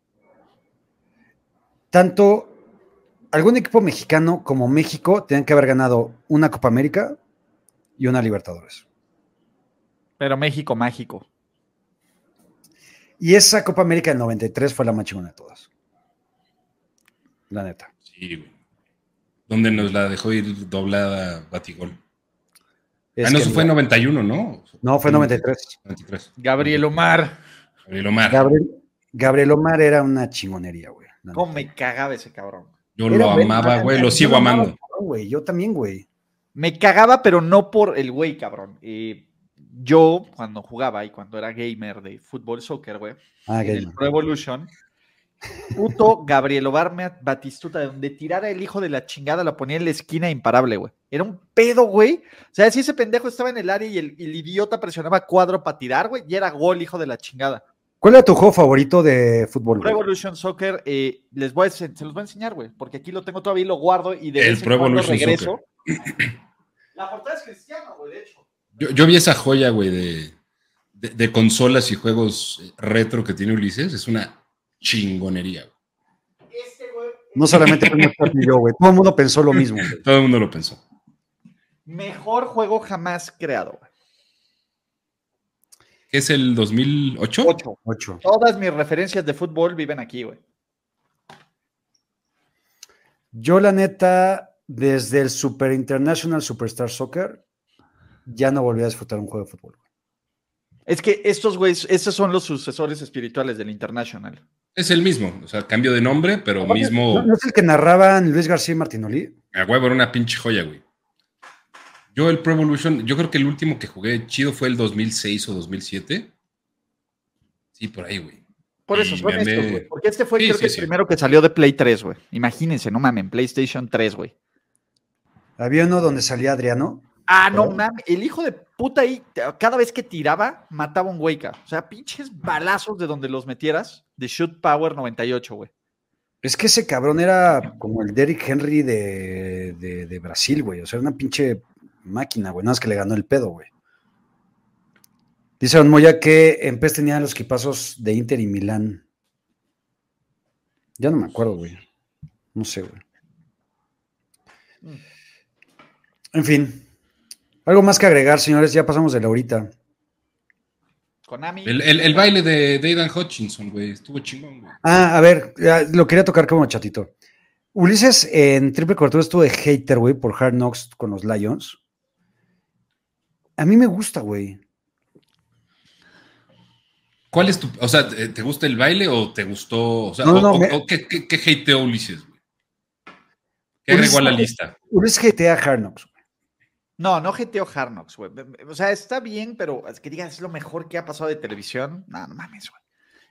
Tanto algún equipo mexicano como México tenían que haber ganado una Copa América y una Libertadores. Pero México mágico. Y esa Copa América del 93 fue la más chingona de todas. La neta. Sí, güey. Donde nos la dejó ir doblada Batigol. Es ah, no, eso fue en 91, ¿no? No, fue 93. 93. Gabriel Omar. Gabriel Omar. Gabriel, Gabriel Omar era una chingonería, güey. ¿Cómo me cagaba ese cabrón? Yo Era lo amaba, güey, lo sigo amaba, amando. cabrón, güey. Yo también, güey. Me cagaba, pero no por el güey, cabrón. Eh, yo, cuando jugaba y cuando era gamer de fútbol, soccer, güey, Ah, en el. Pro Evolution, puto Gabriel Obarme Batistuta, de donde tirara el hijo de la chingada, la ponía en la esquina imparable, güey. Era un pedo, güey. O sea, si ese pendejo estaba en el área y el, el idiota presionaba cuadro para tirar, güey, y era gol, hijo de la chingada. ¿Cuál era tu juego favorito de fútbol? Pro? Evolution Soccer, eh, les voy a, se se los voy a enseñar, güey, porque aquí lo tengo todavía y lo guardo y de El vez en Pro cuando Evolution regreso. La portada es cristiana, güey, de hecho. Yo, yo vi esa joya, güey, de, de, de consolas y juegos eh, retro que tiene Ulises. Es una chingonería. güey. Este, güey, No solamente y yo, güey. Todo el mundo pensó lo mismo. güey. Todo el mundo lo pensó. mejor juego jamás creado, güey. ¿Qué es el 2008? Ocho. Ocho. Todas mis referencias de fútbol viven aquí, güey. Yo, la neta, desde el Super International Superstar Soccer, ya no volví a disfrutar un juego de fútbol. güey. Es que estos güeyes, estos son los sucesores espirituales del International. Es el mismo. O sea, cambio de nombre, pero ¿No, mismo. no es el que narraban Luis García y Martinoli? A huevo, era una pinche joya, güey. Yo el Pro Evolution, yo creo que el último que jugué chido fue el 2006 o 2007. Sí, por ahí, güey. Por eso son estos, güey. Porque este fue, Sí, creo sí, que el primero que salió de Play 3, güey. Imagínense, no mamen, PlayStation 3, güey. Había uno donde salía Adriano. Ah, no ¿Perdón? mames. El hijo de puta ahí, cada vez que tiraba, mataba un güey. O sea, pinches balazos de donde los metieras. De Shoot Power 98, güey. Es que ese cabrón era como el Derrick Henry de, de- de Brasil, güey. O sea, era una pinche máquina, güey. Nada más que le ganó el pedo, güey. Dice Don Moya que en PES tenía los equipazos de Inter y Milán. Ya no me acuerdo, güey. No sé, güey. En fin. Algo más que agregar, señores. Ya pasamos de la horita. Konami. El, el- el baile de, Aidan Hutchinson, güey. Estuvo chingón, güey. Ah, a ver, lo quería tocar como chatito. Ulises en triple cobertura estuvo de hater, güey, por Hard Knocks con los Lions. A mí me gusta, güey. ¿Cuál es tu. O sea, ¿te gusta el baile o te gustó. O sea, No, no, o- me- o qué, qué, qué hateó Ulises, güey? ¿Qué agregó a la lista? Ulises hatea Hard Knocks. No, no GTO Hard Knocks, güey. O sea, está bien, pero es que digas es lo mejor que ha pasado de televisión. No, no mames, güey.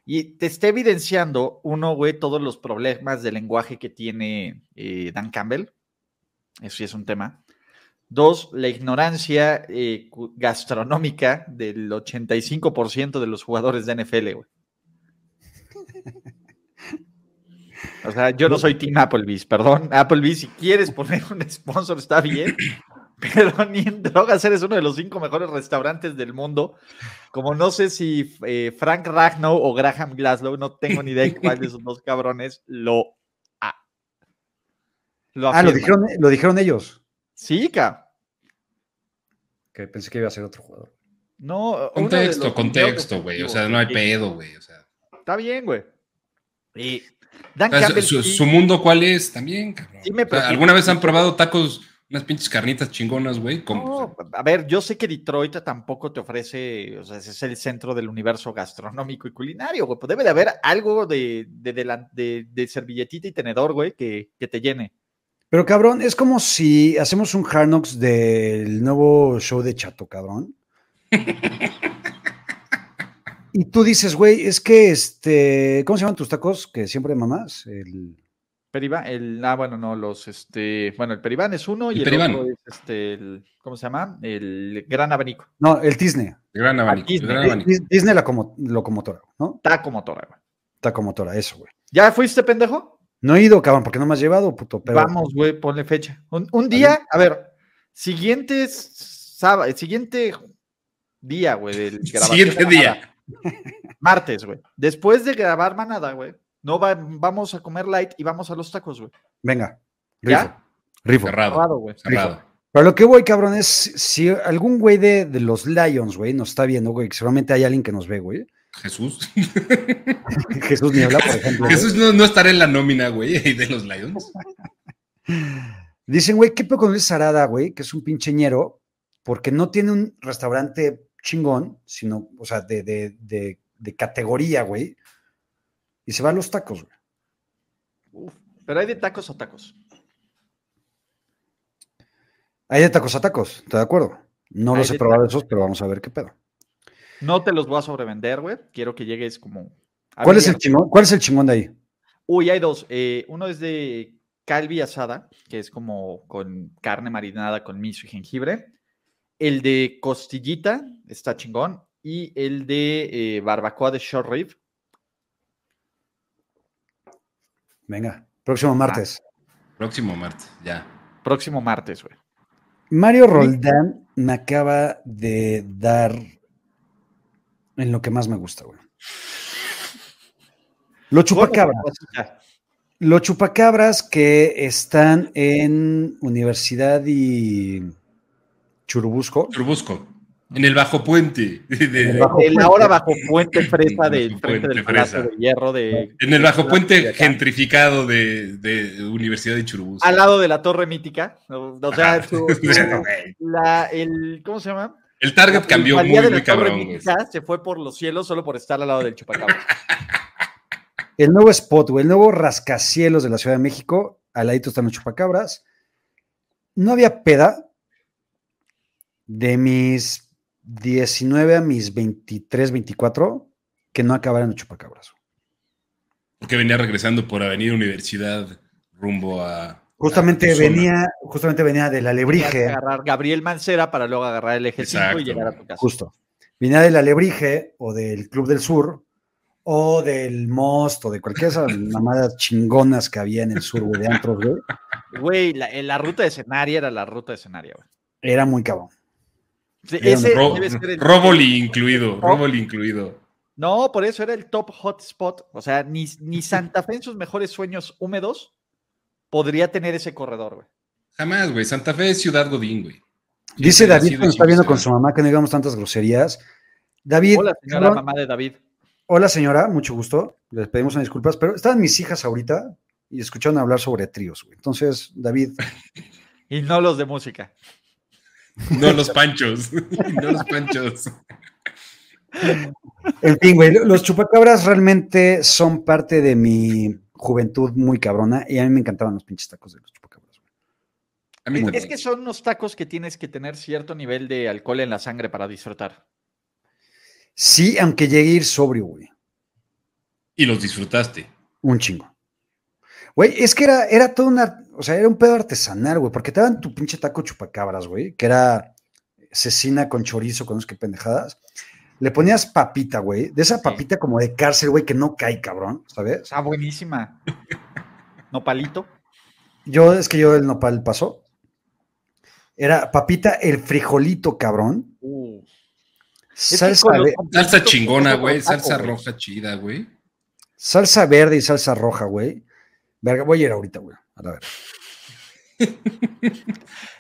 Y te está evidenciando, uno, güey, todos los problemas de lenguaje que tiene eh, Dan Campbell. Eso sí es un tema. Dos, la ignorancia eh, gastronómica del 85% de los jugadores de NFL, güey. O sea, yo no soy Team Applebee's, perdón. Applebee's, si quieres poner un sponsor, está bien. Pero ni en drogas eres uno de los cinco mejores restaurantes del mundo. Como no sé si eh, Frank Ragnow o Graham Glasgow, no tengo ni idea de cuál de esos dos cabrones lo. ah, lo Ah, lo dijeron, lo dijeron ellos. Sí, ca. Que pensé que iba a ser otro jugador. No, Contexto, contexto, güey. O sea, no hay pedo, güey. O sea, Está bien, güey. Y Dan Campbell su, sí- su mundo, ¿cuál es? También, cabrón. Sí me O sea, preocupa. ¿Alguna vez han probado tacos, unas pinches carnitas chingonas, güey? No, a ver, yo sé que Detroit tampoco te ofrece, o sea, ese es el centro del universo gastronómico y culinario, güey. Pues debe de haber algo de, de, delan- de- de servilletita y tenedor, güey, que, que te llene. Pero cabrón, es como si hacemos un Hard Knocks del nuevo show de Chato, cabrón. y tú dices, güey, es que este, ¿cómo se llaman tus tacos que siempre mamás? El, Peribán, el, ah, bueno, no, los, este, bueno, el Peribán es uno y El el, otro es, este, el, ¿cómo se llama? El Gran Abanico. no, el Disney. El gran abanico. el Disney. gran Di- abanico. Dis- Disney la como- locomotora, ¿no? Taco Motora, güey. Tacomotora, eso, güey. ¿Ya fuiste, pendejo? No he ido, cabrón, porque no me has llevado, puto, pero Vamos, güey, ponle fecha. Un, un día, a ver, siguiente sábado, el siguiente día, güey, del grabación Siguiente de día. Martes, güey. Después de grabar Manada, güey, no va- vamos a comer light y vamos a los tacos, güey. venga, rifo, ¿Ya? rifo. Cerrado. Cerrado, güey. Cerrado. Pero lo que voy, cabrón, es si algún güey de, de los Lions, güey, nos está viendo, güey, que seguramente hay alguien que nos ve, güey. Jesús. Jesús Niebla, por ejemplo. Jesús no, no estará en la nómina, güey, de los Lions. Dicen, güey, ¿qué pedo con Luis Sarada, güey? Que es un pincheñero, porque no tiene un restaurante chingón, sino, o sea, de, de, de, de categoría, güey. Y se va a los tacos, güey. Uf, pero hay de tacos a tacos. Hay de tacos a tacos, ¿estoy de acuerdo? No Hay los he probado esos, pero vamos a ver qué pedo. No te los voy a sobrevender, güey. Quiero que llegues como. ¿Cuál es el chingón? ¿Cuál es el chingón de ahí? Uy, hay dos. Eh, uno es de calvi asada, que es como con carne marinada con miso y jengibre. El de costillita está chingón. Y el de eh, barbacoa de short rib. Venga, próximo martes. Próximo martes, ya. Próximo martes, güey. Mario Roldán me acaba de dar en lo que más me gusta, güey. Los chupacabras. Cosita. Los chupacabras que están en Universidad y Churubusco. Churubusco. En el Bajo Puente. de- la Puente. hora bajo puente fresa Bajo del frente puente del Palacio de Hierro de en el Bajo Puente gentrificado de, de Universidad de Churubusco. al lado de la torre mítica. O sea, su- la, el, ¿cómo se llama? El target La cambió muy, plusvalía de la muy cabrón, mítica se fue por los cielos solo por estar al lado del chupacabras. El nuevo spot, el nuevo rascacielos de la Ciudad de México. Al ladito están los chupacabras. No había peda de mis 19 a mis 23, 24 que no acabaran los chupacabras. Porque venía regresando por Avenida Universidad rumbo a. Justamente venía, justamente venía del que Alebrije, agarrar Gabriel Mancera para luego agarrar el eje 5 Exacto. y llegar a tu casa. justo. Venía del Alebrije o del Club del Sur o del Most o de cualquiera de esas mamadas chingonas que había en el sur, güey, de antros, güey. Güey, la, la ruta de escenaria era la ruta de escenaria, güey. Era muy cabrón. Sí, ese Ro- debe ser el- Roboli incluido. Roboli incluido. No, por eso era el top hotspot. O sea, ni, ni Santa Fe en sus mejores sueños húmedos podría tener ese corredor, güey. Jamás, güey. Santa Fe es Ciudad Godín, güey. Dice David sido cuando está viendo con su mamá que no digamos tantas groserías. David. Hola, señora mamá de David. Hola, señora, mucho gusto. Les pedimos unas disculpas, pero estaban mis hijas ahorita y escucharon hablar sobre tríos, güey. Entonces, David, Y no los de música. No los panchos. No los panchos. en fin, güey, los chupacabras realmente son parte de mi juventud muy cabrona y a mí me encantaban los pinches tacos de los chupacabras. güey. A mí Es, que son unos tacos que tienes que tener cierto nivel de alcohol en la sangre para disfrutar. Sí, aunque llegue a ir sobrio, güey. Y los disfrutaste. Un chingo. Güey, es que era, era todo una, o sea, era un pedo artesanal, güey, porque te daban tu pinche taco chupacabras, güey, que era cecina con chorizo, con no sé qué pendejadas. Le ponías papita, güey, de esa papita como de cárcel, güey, que no cae, cabrón, ¿sabes? Está buenísima. Nopalito. Yo, es que yo el nopal pasó. Era papita, el frijolito, cabrón. Uh. Es que Salsa, los Salsa chingona, güey. Salsa roja chida, güey. salsa verde y salsa roja, güey. Verga, voy a ir ahorita, güey. A la ver.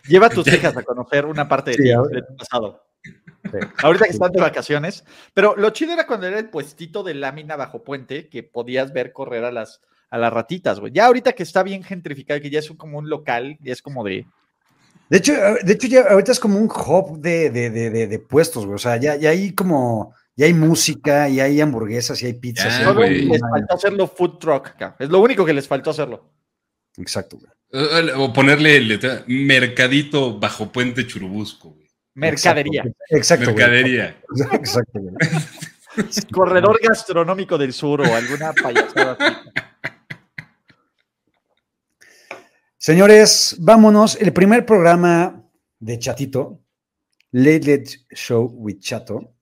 Lleva a tus hijas a conocer una parte de Sí, ti, ahora- de tu pasado. Sí. Ahorita que están de vacaciones. Pero lo chido era cuando era el puestito de lámina bajo puente que podías ver correr a las, a las ratitas, güey. Ya ahorita que está bien gentrificado, que ya es como un local, ya es como de. De hecho, de hecho ya ahorita es como un hub de, de, de, de- de puestos, güey. O sea, ya, ya hay como, ya hay música, y hay hamburguesas, y hay pizzas. Ya, y les faltó hacerlo food truck, acá. Es lo único que les faltó hacerlo. Exacto, güey. O ponerle letra- mercadito bajo puente churubusco, güey. Mercadería. Exacto. güey. Mercadería. Exacto, güey. Corredor gastronómico del sur o alguna payasada. Señores, vámonos. El primer programa de Chatito, Late Late Show with Chato.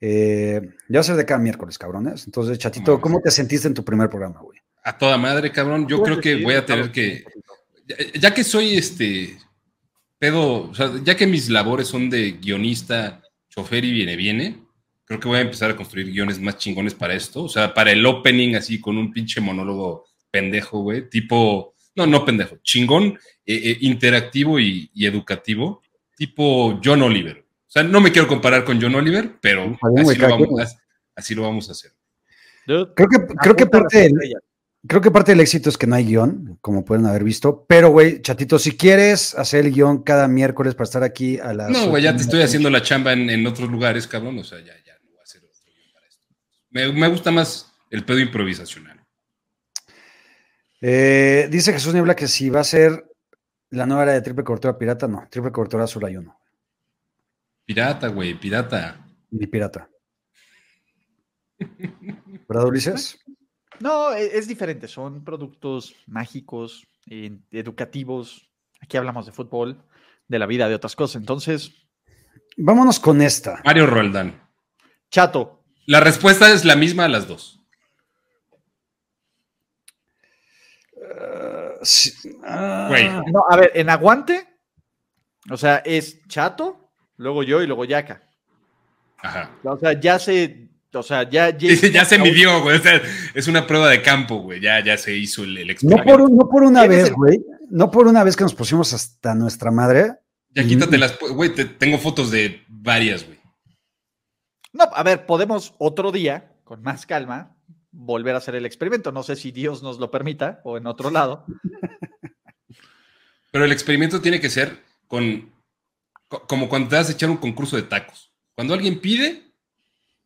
Eh, ya va a ser de cada miércoles, cabrones. Entonces, Chatito. ¿cómo te sentiste en tu primer programa, güey? A toda madre, cabrón. Yo creo que voy a tener que. Ya, ya que soy este. Pedo. O sea, ya que mis labores son de guionista, chofer y viene, viene. Creo que voy a empezar a construir guiones más chingones para esto. O sea, para el opening, así con un pinche monólogo pendejo, güey. Tipo. No, no pendejo. Chingón, eh, eh, interactivo y, y educativo. Tipo John Oliver. Sea, no me quiero comparar con John Oliver, pero así, lo vamos, quien. así- así lo vamos a hacer. Creo que, creo que parte del. Creo que parte del éxito es que no hay guion, como pueden haber visto. Pero, güey, chatito, si quieres hacer el guion cada miércoles para estar aquí a las. No, güey, ya te estoy haciendo la chamba en, en otros lugares, cabrón. O sea, ya, ya no voy a hacer otro guion para esto. Me, me gusta más el pedo improvisacional. Eh, dice Jesús Niebla que si va a ser la nueva era de triple cobertura pirata, no. Triple cobertura solo hay uno. Pirata, güey, pirata. Ni pirata. ¿Verdad, Ulises? No, e- es diferente. Son productos mágicos, eh, educativos. Aquí hablamos de fútbol, de la vida, de otras cosas. Entonces, Vámonos con esta. Mario Roldán. chato. La respuesta es la misma a las dos. Uh, sí, ah, Güey. No, a ver, en aguante, o sea, es chato, luego yo y luego Yaka. Ajá. O sea, ya se. O sea, ya. Dice, ya se midió, güey. O sea, es una prueba de campo, güey. Ya, ya se hizo el, el No experimento. por, no por una ¿Quién es vez, el- güey. No por una vez que nos pusimos hasta nuestra madre. Ya quítate las. Güey, te- tengo fotos de varias, güey. No, a ver, podemos otro día, con más calma, volver a hacer el experimento. No sé si Dios nos lo permita o en otro lado. Pero el experimento tiene que ser con. Co- Como cuando te vas a echar un concurso de tacos. Cuando alguien pide,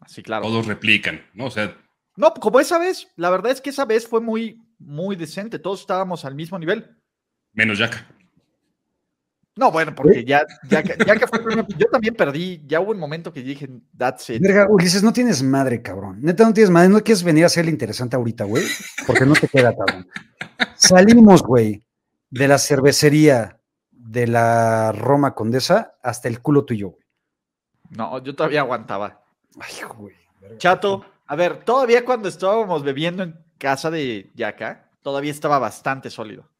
Así, claro. todos replican, ¿no? O sea, No, como esa vez, la verdad es que esa vez fue muy, muy decente. Todos estábamos al mismo nivel. menos Yaka. No, bueno, porque ya, ya, que- ya que fue el primer- yo también perdí. Ya hubo un momento que dije, that's it. Verga, Ulises, no tienes madre, cabrón. Neta, no tienes madre. No quieres venir a ser el interesante ahorita, güey. Porque no te queda, cabrón. Salimos, güey, de la cervecería de la Roma Condesa hasta el culo tuyo, güey. No, yo todavía aguantaba. Ay, güey. Chato, a ver, todavía cuando estábamos bebiendo en casa de Yaka, todavía estaba bastante sólido.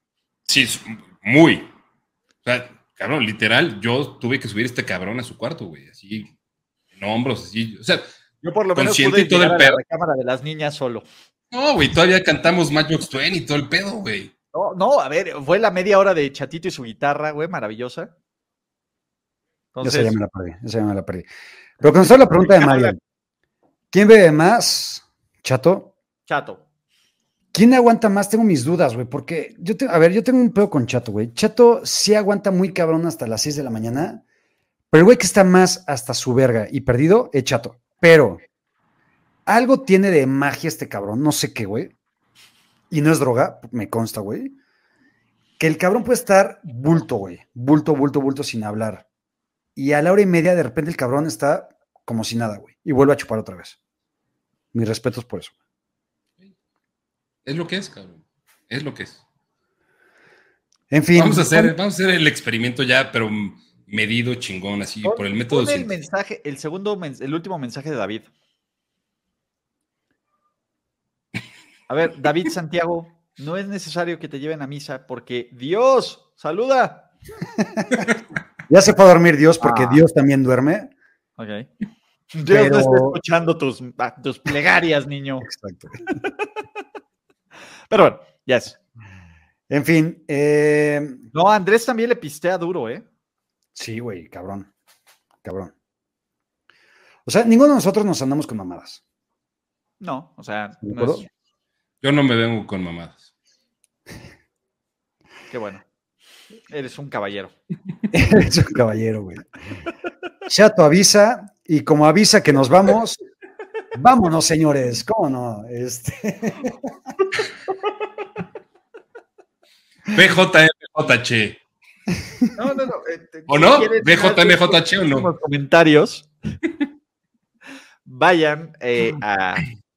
Sí, es muy. O sea, cabrón, literal, yo tuve que subir este cabrón a su cuarto, güey. Así, en hombros, así. O sea, Yo por lo menos Consciente pude y todo el a la pedo. recámara de las niñas solo. no, güey, todavía cantamos Matchbox 20 y todo el pedo, güey. No, no, a ver, fue la media hora de Chatito y su guitarra, güey, maravillosa. Entonces, esa ya me la perdí, esa ya me la perdí. Pero con la pregunta de Mario, ¿quién bebe más? Chato. chato. ¿Quién aguanta más? Tengo mis dudas, güey, porque yo tengo, a ver, yo tengo un pedo con Chato, güey. Chato sí aguanta muy cabrón hasta las 6 de la mañana, pero el güey que está más hasta su verga y perdido es Chato. Pero algo tiene de magia este cabrón, no sé qué, güey. Y no es droga, me consta, güey. Que el cabrón puede estar bulto, güey. Bulto, bulto, bulto sin hablar. Y a la hora y media, de repente, el cabrón está como si nada, güey. Y vuelve a chupar otra vez. Mis respetos por eso. Es lo que es, cabrón. Es lo que es. En fin. Vamos a hacer, vamos a hacer el experimento ya, pero medido, chingón, así, Pon- por el método pon el mensaje, el segundo, el último mensaje de David. A ver, David Santiago, no es necesario que te lleven a misa porque Dios, saluda. Ya se fue a dormir Dios porque Ah. Dios también duerme. Ok. Dios Pero- no está escuchando tus, ah, tus plegarias, niño. Exacto. Pero bueno, ya es. En fin, eh, No, Andrés también le pistea duro, ¿eh? sí, güey, cabrón. Cabrón. O sea, ninguno de nosotros nos andamos con mamadas. No, o sea, ¿De no es, Yo no me vengo con mamadas. qué bueno. Eres un caballero. Eres un caballero, güey. Chato avisa, y como avisa que nos vamos, vámonos, señores. ¿Cómo no? Este, BJMJH. No, no, no. eh, ¿O si no? BJMJH o no. En los comentarios, vayan eh, a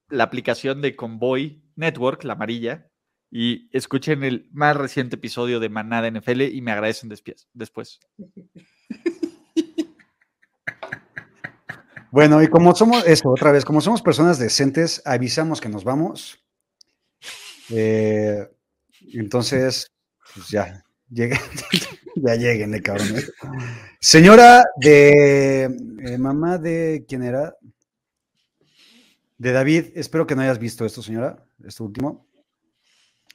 la aplicación de Convoy Network, la amarilla, y escuchen el más reciente episodio de Manada NFL y me agradecen después. Bueno, y como somos, eso, otra vez, como somos personas decentes, avisamos que nos vamos. Eh, entonces, pues ya, lleguen, ya lleguen, cabrón. ¿eh? Señora de eh, mamá de quién era? De David, espero que no hayas visto esto, señora, esto último.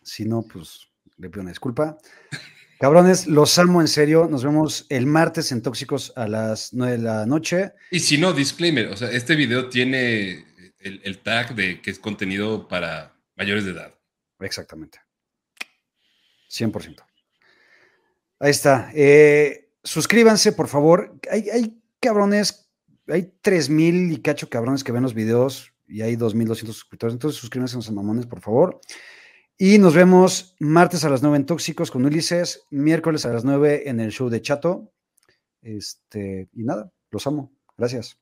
Si no, pues le pido una disculpa. Cabrones, los amo en serio. Nos vemos el martes en Tóxicos a las 9 de la noche. Y si no, disclaimer, o sea, este video tiene el, el tag de que es contenido para mayores de edad. Exactamente. 100%. Ahí está. Eh, suscríbanse, por favor. Hay, hay cabrones, hay 3000 y cacho cabrones que ven los videos y hay 2200 suscriptores. Entonces, suscríbanse a los mamones, por favor. Y nos vemos martes a las 9 en Tóxicos con Ulises, miércoles a las 9 en el show de Chato. Este, y nada, los amo. Gracias.